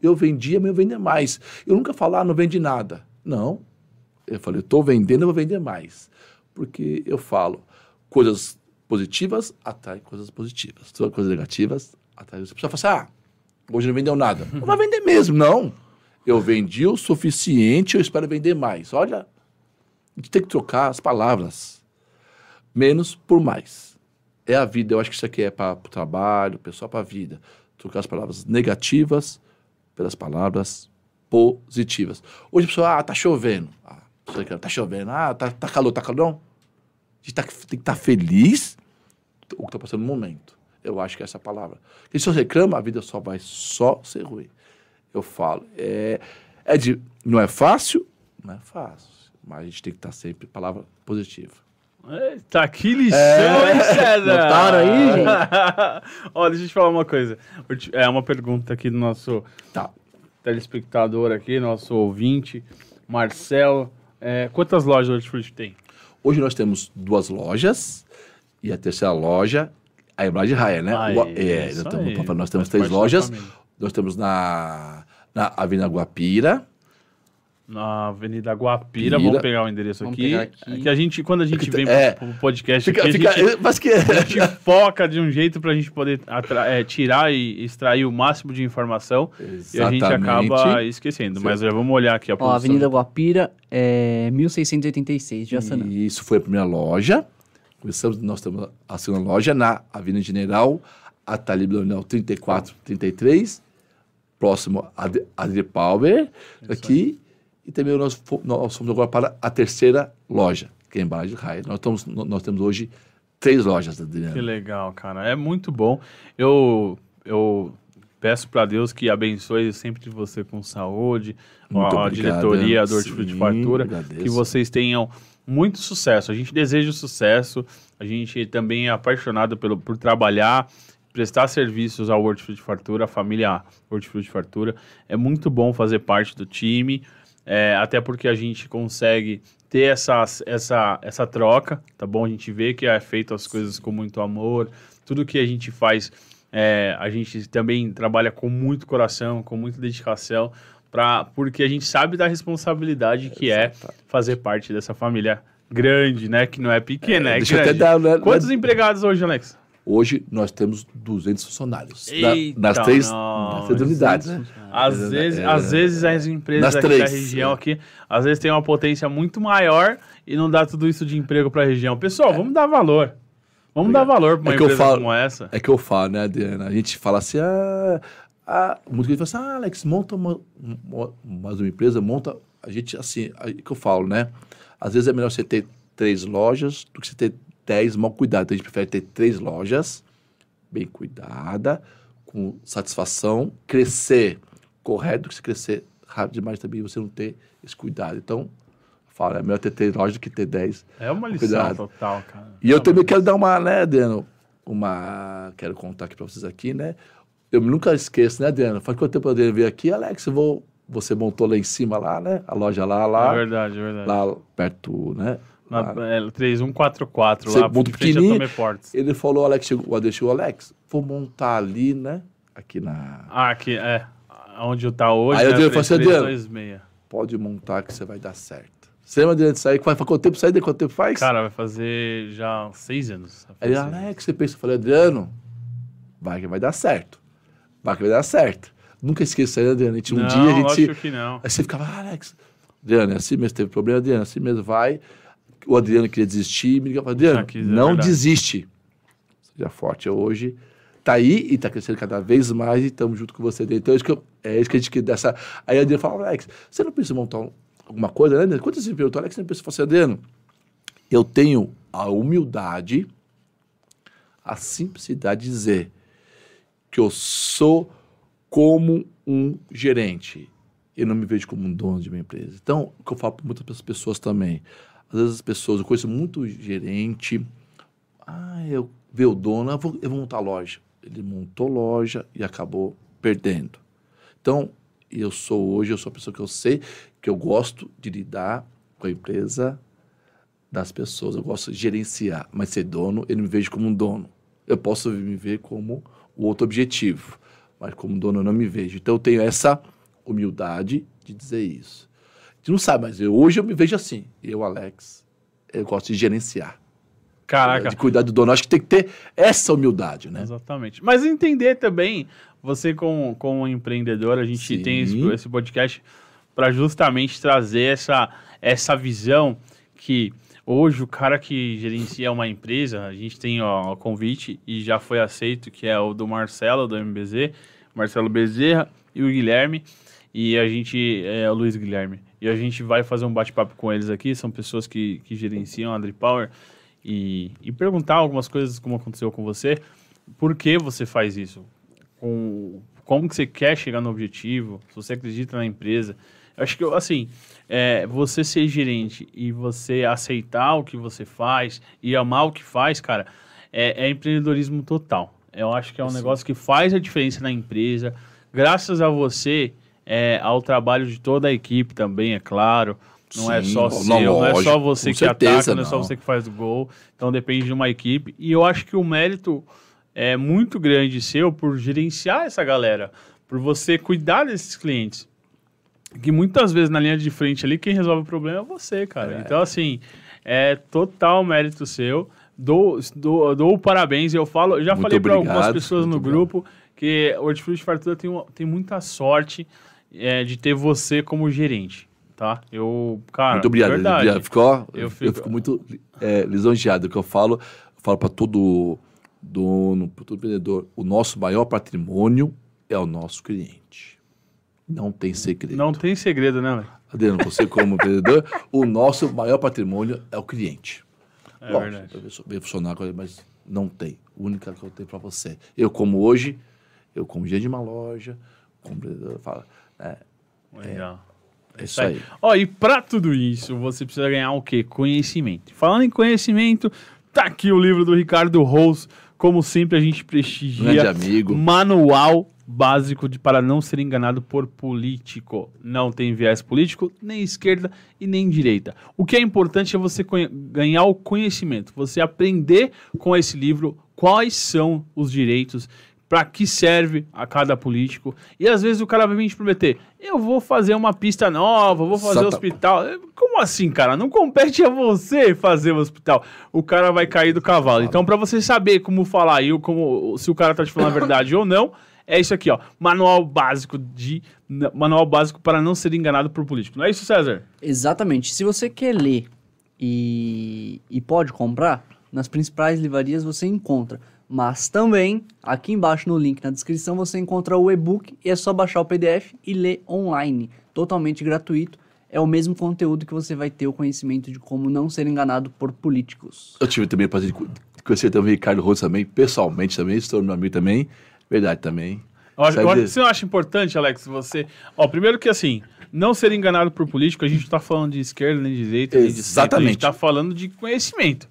Eu vendia, mas eu vendia mais. Eu nunca falar, ah, não vende nada. Não. Eu falei, estou vendendo, eu vou vender mais. Porque eu falo, coisas positivas atraem coisas positivas. Coisas negativas atraem... A pessoa fala assim, ah, hoje não vendeu nada. [laughs] Não vai vender mesmo, não. Eu vendi o suficiente, eu espero vender mais. Olha, a gente tem que trocar as palavras. Menos por mais. É a vida. Eu acho que isso aqui é para o trabalho, pessoal, para a vida. Trocar as palavras negativas pelas palavras positivas. Hoje a pessoa, ah, tá chovendo. Ah, Tá chovendo, ah, tá, tá calor, tá calor. Não. A gente tá, tem que estar tá feliz o que tá passando no momento. Eu acho que é essa palavra. Porque se você reclama, a vida só vai só ser ruim. Eu falo, é, é de, não é fácil, não é fácil, mas a gente tem que estar tá sempre palavra positiva. Eita, que lição, é, hein, César? Notaram aí, gente? [laughs] Ó, deixa eu te falar uma coisa. É uma pergunta aqui do nosso tá. telespectador aqui, nosso ouvinte, Marcelo. É, quantas lojas o Hortifruti tem? Hoje nós temos duas lojas e a terceira loja, a Ebrade Raia, né? Ah, o, é, nós, temos, nós temos três lojas. Nós temos na, na Avenida Guapira, na Avenida Guapira. Vamos pegar o endereço aqui, aqui. Que a gente, quando a gente vem é, pro, podcast fica, aqui, fica, a, gente, mas que... a gente [laughs] foca de um jeito para a gente poder é, tirar e extrair o máximo de informação Exatamente. e a gente acaba esquecendo. Sim. Mas já vamos olhar aqui a Ó, Avenida Guapira é 1686, já sabe. Isso foi a primeira loja. Começamos, nós temos a segunda loja na Avenida General Atalib Leonel 34, 33, próximo a Adri Power, aqui. E também nós, nós fomos agora para a terceira loja, que é em Barra de Raia. Nós, estamos, nós temos hoje três lojas, Adriano. Que legal, cara. É muito bom. Eu, eu peço para Deus que abençoe sempre você com saúde, muito a, a diretoria do Hortifruti Fartura, que vocês tenham muito sucesso. A gente deseja sucesso, a gente também é apaixonado pelo, por trabalhar, prestar serviços ao Hortifruti Fartura, a família Hortifruti Fartura. É muito bom fazer parte do time. É, até porque a gente consegue ter essa, essa, essa troca, tá bom? A gente vê que é feito as coisas com muito amor, tudo que a gente faz, é, a gente também trabalha com muito coração, com muita dedicação, pra, porque a gente sabe da responsabilidade que é fazer parte dessa família grande, né? Que não é pequena, é, é grande. dar, né, Quantos empregados hoje, Alex? Hoje nós temos 200 funcionários. Eita, Na- nas, três, nós. nas três unidades, né? Às É, vezes, é, às vezes as empresas aqui três, da região é. aqui, às vezes tem uma potência muito maior e não dá tudo isso de emprego para a região. Pessoal, vamos dar valor. Vamos dar valor para uma É que eu empresa falo- como essa. É que eu falo, né, Adriana? A gente fala assim, ah, ah muita gente fala assim, ah, Alex, monta uma, uma- mais uma empresa, monta. A gente, assim, aí que eu falo, né? Às vezes é melhor você ter três lojas do que você ter dez mal cuidadas. Então a gente prefere ter três lojas, bem cuidada, com satisfação, crescer correto que você crescer rápido demais também você não ter esse cuidado. Então, eu falo, é melhor ter três lojas do que ter dez É uma lição Cuidado. total, cara. e eu Não, também quero dar uma, né, Adriano? Uma. Quero contar aqui pra vocês aqui, né? Eu nunca esqueço, né, Adriano? Faz quanto tempo Adriano veio aqui, Alex? Eu vou. Você montou lá em cima, lá, né? A loja lá, É lá. verdade, é verdade. lá perto, né? Na, Lá. é, 3144, Você lá a pequenininho. Ele falou, Alex, chegou, o Adriano chegou, Alex, vou montar ali, né? Aqui na. Ah, aqui, é. Onde tá hoje, Aí né? eu falei assim, Adriano. 3326. Pode montar que você vai dar certo. Você lembra, Adriano, disso aí? Faz, quanto tempo sai? Quanto tempo faz? Cara, vai fazer já seis anos. Aí. Alex, você pensa, eu falei, Adriano, vai que vai dar certo. Vai que vai dar certo. Nunca esqueça, né, Adriano? A gente, um não, dia a gente. que não. Aí você ficava, ah, Alex, Adriano, é assim mesmo, teve problema, Adriano, é assim mesmo, vai. O Adriano queria desistir, me ligava, Adriano, é não desiste. Seja forte hoje. Tá aí e tá crescendo cada vez mais e estamos junto com você. Então, é isso que, eu- é isso que a gente quer dessa. Aí Adriano falava, Alex, você não pensa em montar um- alguma coisa, né? Quando você me perguntou, Alex, você não pensa em fazer, Adriano? Eu tenho a humildade, a simplicidade de dizer que eu sou como um gerente. Eu não me vejo como um dono de uma empresa. Então, o que eu falo para muitas pessoas também. Às vezes as pessoas, eu conheço muito gerente. Ah, eu ver o dono, eu vou, eu vou montar loja. Ele montou loja e acabou perdendo. Então, eu sou hoje, eu sou a pessoa que eu sei que eu gosto de lidar com a empresa das pessoas. Eu gosto de gerenciar, mas ser dono, eu não me vejo como um dono. Eu posso me ver como o outro objetivo, mas como dono eu não me vejo. Então eu tenho essa humildade de dizer isso. A gente não sabe, mas eu, hoje eu me vejo assim. Eu, Alex, eu gosto de gerenciar. Caraca. De cuidar do dono. Acho que tem que ter essa humildade, né? Exatamente. Mas entender também, você como, como empreendedor, a gente Sim. tem esse, esse podcast para justamente trazer essa, essa visão que hoje o cara que gerencia uma empresa, a gente tem ó, o convite e já foi aceito, que é o do Marcelo, do MBZ, Marcelo Bezerra e o Guilherme, e a gente, é o Luiz Guilherme, e a gente vai fazer um bate-papo com eles aqui, são pessoas que, que gerenciam a Power e, e perguntar algumas coisas como aconteceu com você, por que você faz isso? Com, como que você quer chegar no objetivo? Se você acredita na empresa? Eu acho que, assim, é, você ser gerente e você aceitar o que você faz e amar o que faz, cara, é, é empreendedorismo total. Eu acho que é um negócio que faz a diferença na empresa. Graças a você, é, ao trabalho de toda a equipe também, é claro. Não é Sim, só não, seu, não, é lógico, só você que certeza, ataca, não é só não. você que faz o gol. Então depende de uma equipe. E eu acho que o mérito é muito grande seu por gerenciar essa galera, por você cuidar desses clientes. Que muitas vezes na linha de frente ali, quem resolve o problema é você, cara. Então, assim, é total mérito seu. Dou, dou, dou parabéns. Eu falo, já Muito falei para algumas obrigado, pessoas no muito grupo que o Hortifruti Fartura tem, tem muita sorte é, de ter você como gerente, tá? Eu, cara, muito obrigado. verdade. obrigado. Ficou, Eu eu, fico- fico... muito é, lisonjeado. Que eu falo, eu falo para todo dono, para todo empreendedor, o nosso maior patrimônio é o nosso cliente. Não tem segredo. Não tem segredo, né? Adriano, você como empreendedor, o nosso maior patrimônio é o cliente. É Lógico, verdade. bem funcionar, com ele, mas não tem. A única que eu tenho para você. Eu como hoje, eu como gerente de uma loja, como empreendedor, falo, é, Legal. é isso aí. Ó, e pra tudo isso, você precisa ganhar o quê? Conhecimento. Falando em conhecimento, tá aqui o livro do Ricardo Rose, como sempre, a gente prestigia. Grande amigo. Manual básico de, para não ser enganado por político. Não tem viés político, nem esquerda e nem direita. O que é importante é você ganhar o conhecimento, você aprender com esse livro quais são os direitos, para que serve a cada político. E às vezes o cara vai vir te prometer: eu vou fazer uma pista nova, vou fazer Exato. hospital. Como assim, cara? Não compete a você fazer o hospital. O cara vai cair do cavalo. Então, para você saber como falar e como se o cara tá te falando a verdade ou não, é isso aqui, ó. Manual básico de manual básico para não ser enganado por político. Não é isso, César? Exatamente. Se você quer ler e, e pode comprar, nas principais livrarias você encontra. Mas também, aqui embaixo no link na descrição, você encontra o e-book e é só baixar o PDF e ler online, totalmente gratuito. É o mesmo conteúdo que você vai ter o conhecimento de como não ser enganado por políticos. Eu tive também o prazer de conhecer também o Ricardo Rose também, pessoalmente também, estou meu amigo também. Verdade também. Eu acho, eu você não acha importante, Alex, você... Ó, primeiro que assim, não ser enganado por político, a gente não está falando de esquerda, nem de direita, nem de Exatamente. a gente está falando de conhecimento.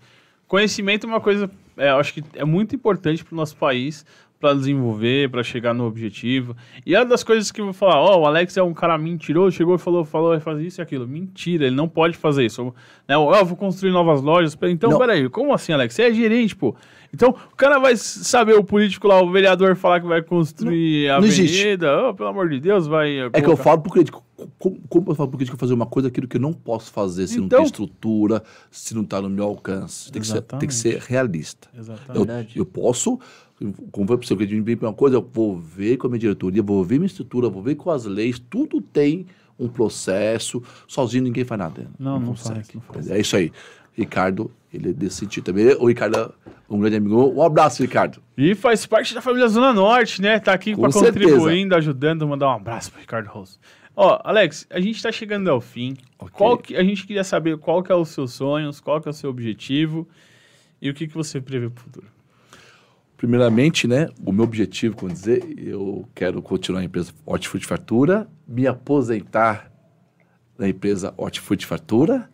Conhecimento é uma coisa, é, eu acho que é muito importante para o nosso país, para desenvolver, para chegar no objetivo. E é uma das coisas que eu vou falar, ó, oh, o Alex é um cara mentiroso, chegou e falou, falou, vai fazer isso e aquilo. Mentira, ele não pode fazer isso. Né? Eu, eu vou construir novas lojas. Então, não. peraí, como assim, Alex? Você é gerente, pô. Então, o cara vai saber, o político lá, o vereador falar que vai construir não, a avenida, oh, pelo amor de Deus, vai... É colocar... que eu falo pro crítico, como, como eu falo pro crítico fazer uma coisa, aquilo que eu não posso fazer se então, não tem estrutura, se não está no meu alcance. Tem que, ser, tem que ser realista. Exatamente. Eu, eu posso, como foi você, que para uma coisa, eu vou ver com a minha diretoria, vou ver minha estrutura, vou ver com as leis, tudo tem um processo, sozinho ninguém faz nada. Não, não, não faz, não faz. É isso aí. Ricardo, ele é desse sentido também. O Ricardo é um grande amigo. Um abraço, Ricardo. E faz parte da família Zona Norte, né? Tá aqui para contribuindo, ajudando. Mandar um abraço pro Ricardo Rosso. Ó, Alex, a gente tá chegando ao fim. Okay. Qual que, a gente queria saber qual que é os seus sonhos, qual que é o seu objetivo e o que, que você prevê pro futuro. Primeiramente, né, o meu objetivo, como dizer, eu quero continuar a empresa Hortifruti Fartura, me aposentar na empresa Hortifruti Fartura,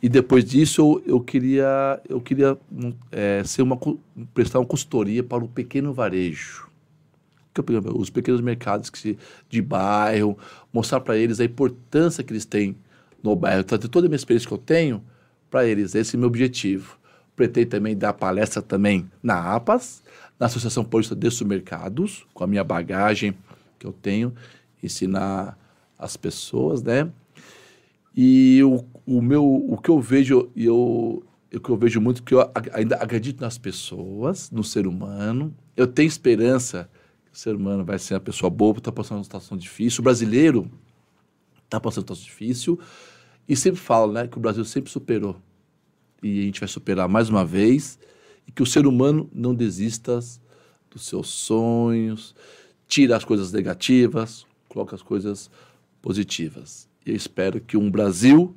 e depois disso, eu, eu queria, eu queria é, ser uma, prestar uma consultoria para o pequeno varejo. Os pequenos mercados que de bairro, mostrar para eles a importância que eles têm no bairro, trazer toda a minha experiência que eu tenho para eles. Esse é o meu objetivo. Pretendo também dar palestra também na APAS, na Associação Paulista de Supermercados, com a minha bagagem que eu tenho, ensinar as pessoas, né? E o, o meu, o que eu vejo, eu, o que eu vejo muito, que eu ainda acredito nas pessoas, no ser humano. Eu tenho esperança que o ser humano vai ser uma pessoa boa, está passando uma situação difícil. O brasileiro está passando uma situação difícil. E sempre falo, né, que o Brasil sempre superou. E a gente vai superar mais uma vez. E que o ser humano não desista dos seus sonhos, tira as coisas negativas, coloca as coisas positivas. E eu espero que um Brasil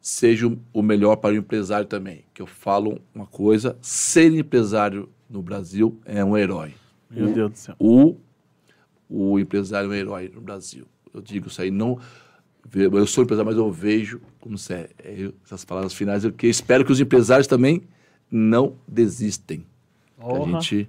seja o melhor para o empresário também. Que eu falo uma coisa: ser empresário no Brasil é um herói. Meu o, Deus do céu. O, o empresário é um herói no Brasil. Eu digo isso aí, não. Eu sou empresário, mas eu vejo, como se é, é essas palavras finais, eu que espero que os empresários também não desistem. Que a gente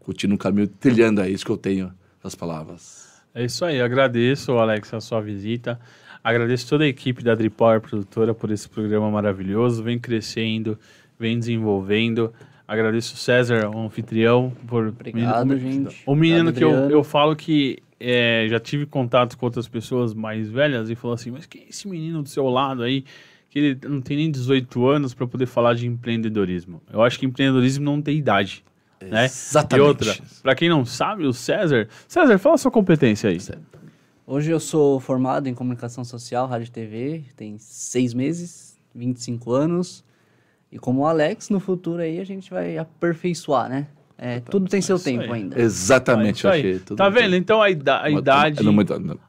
continue no caminho trilhando, é isso que eu tenho, as palavras. É isso aí, agradeço, Alex, a sua visita. Agradeço toda a equipe da Dripower Produtora por esse programa maravilhoso. Vem crescendo, vem desenvolvendo. Agradeço o César, o anfitrião, por. Obrigado, menino, gente. O menino Obrigado, que eu, eu falo que é, já tive contato com outras pessoas mais velhas e falou assim: Mas que é esse menino do seu lado aí? Que ele não tem nem 18 anos para poder falar de empreendedorismo. Eu acho que empreendedorismo não tem idade. Né? Exatamente. E outra, para quem não sabe, o César. César, fala a sua competência aí. Hoje eu sou formado em comunicação social, rádio e TV, tem seis meses, 25 anos. E como o Alex, no futuro aí a gente vai aperfeiçoar, né? É, tudo tem seu tempo aí. ainda. Exatamente, é achei. tá vendo? Então a, ida a idade.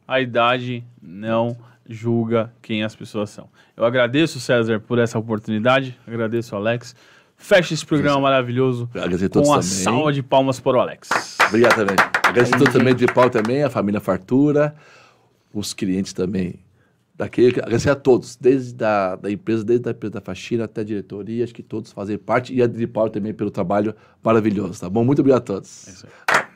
A idade não julga quem as pessoas são. Eu agradeço, César, por essa oportunidade. Agradeço, Alex. Fecha esse programa maravilhoso com a salva de palmas para o Alex. Obrigado também. Agradeço a todos também de pau também, a família Fartura, os clientes também daqui, agradecer a todos, desde a da empresa, desde a empresa da faxina até a diretoria, acho que todos fazem parte, e a Dripal também pelo trabalho maravilhoso, tá bom? Muito obrigado a todos. É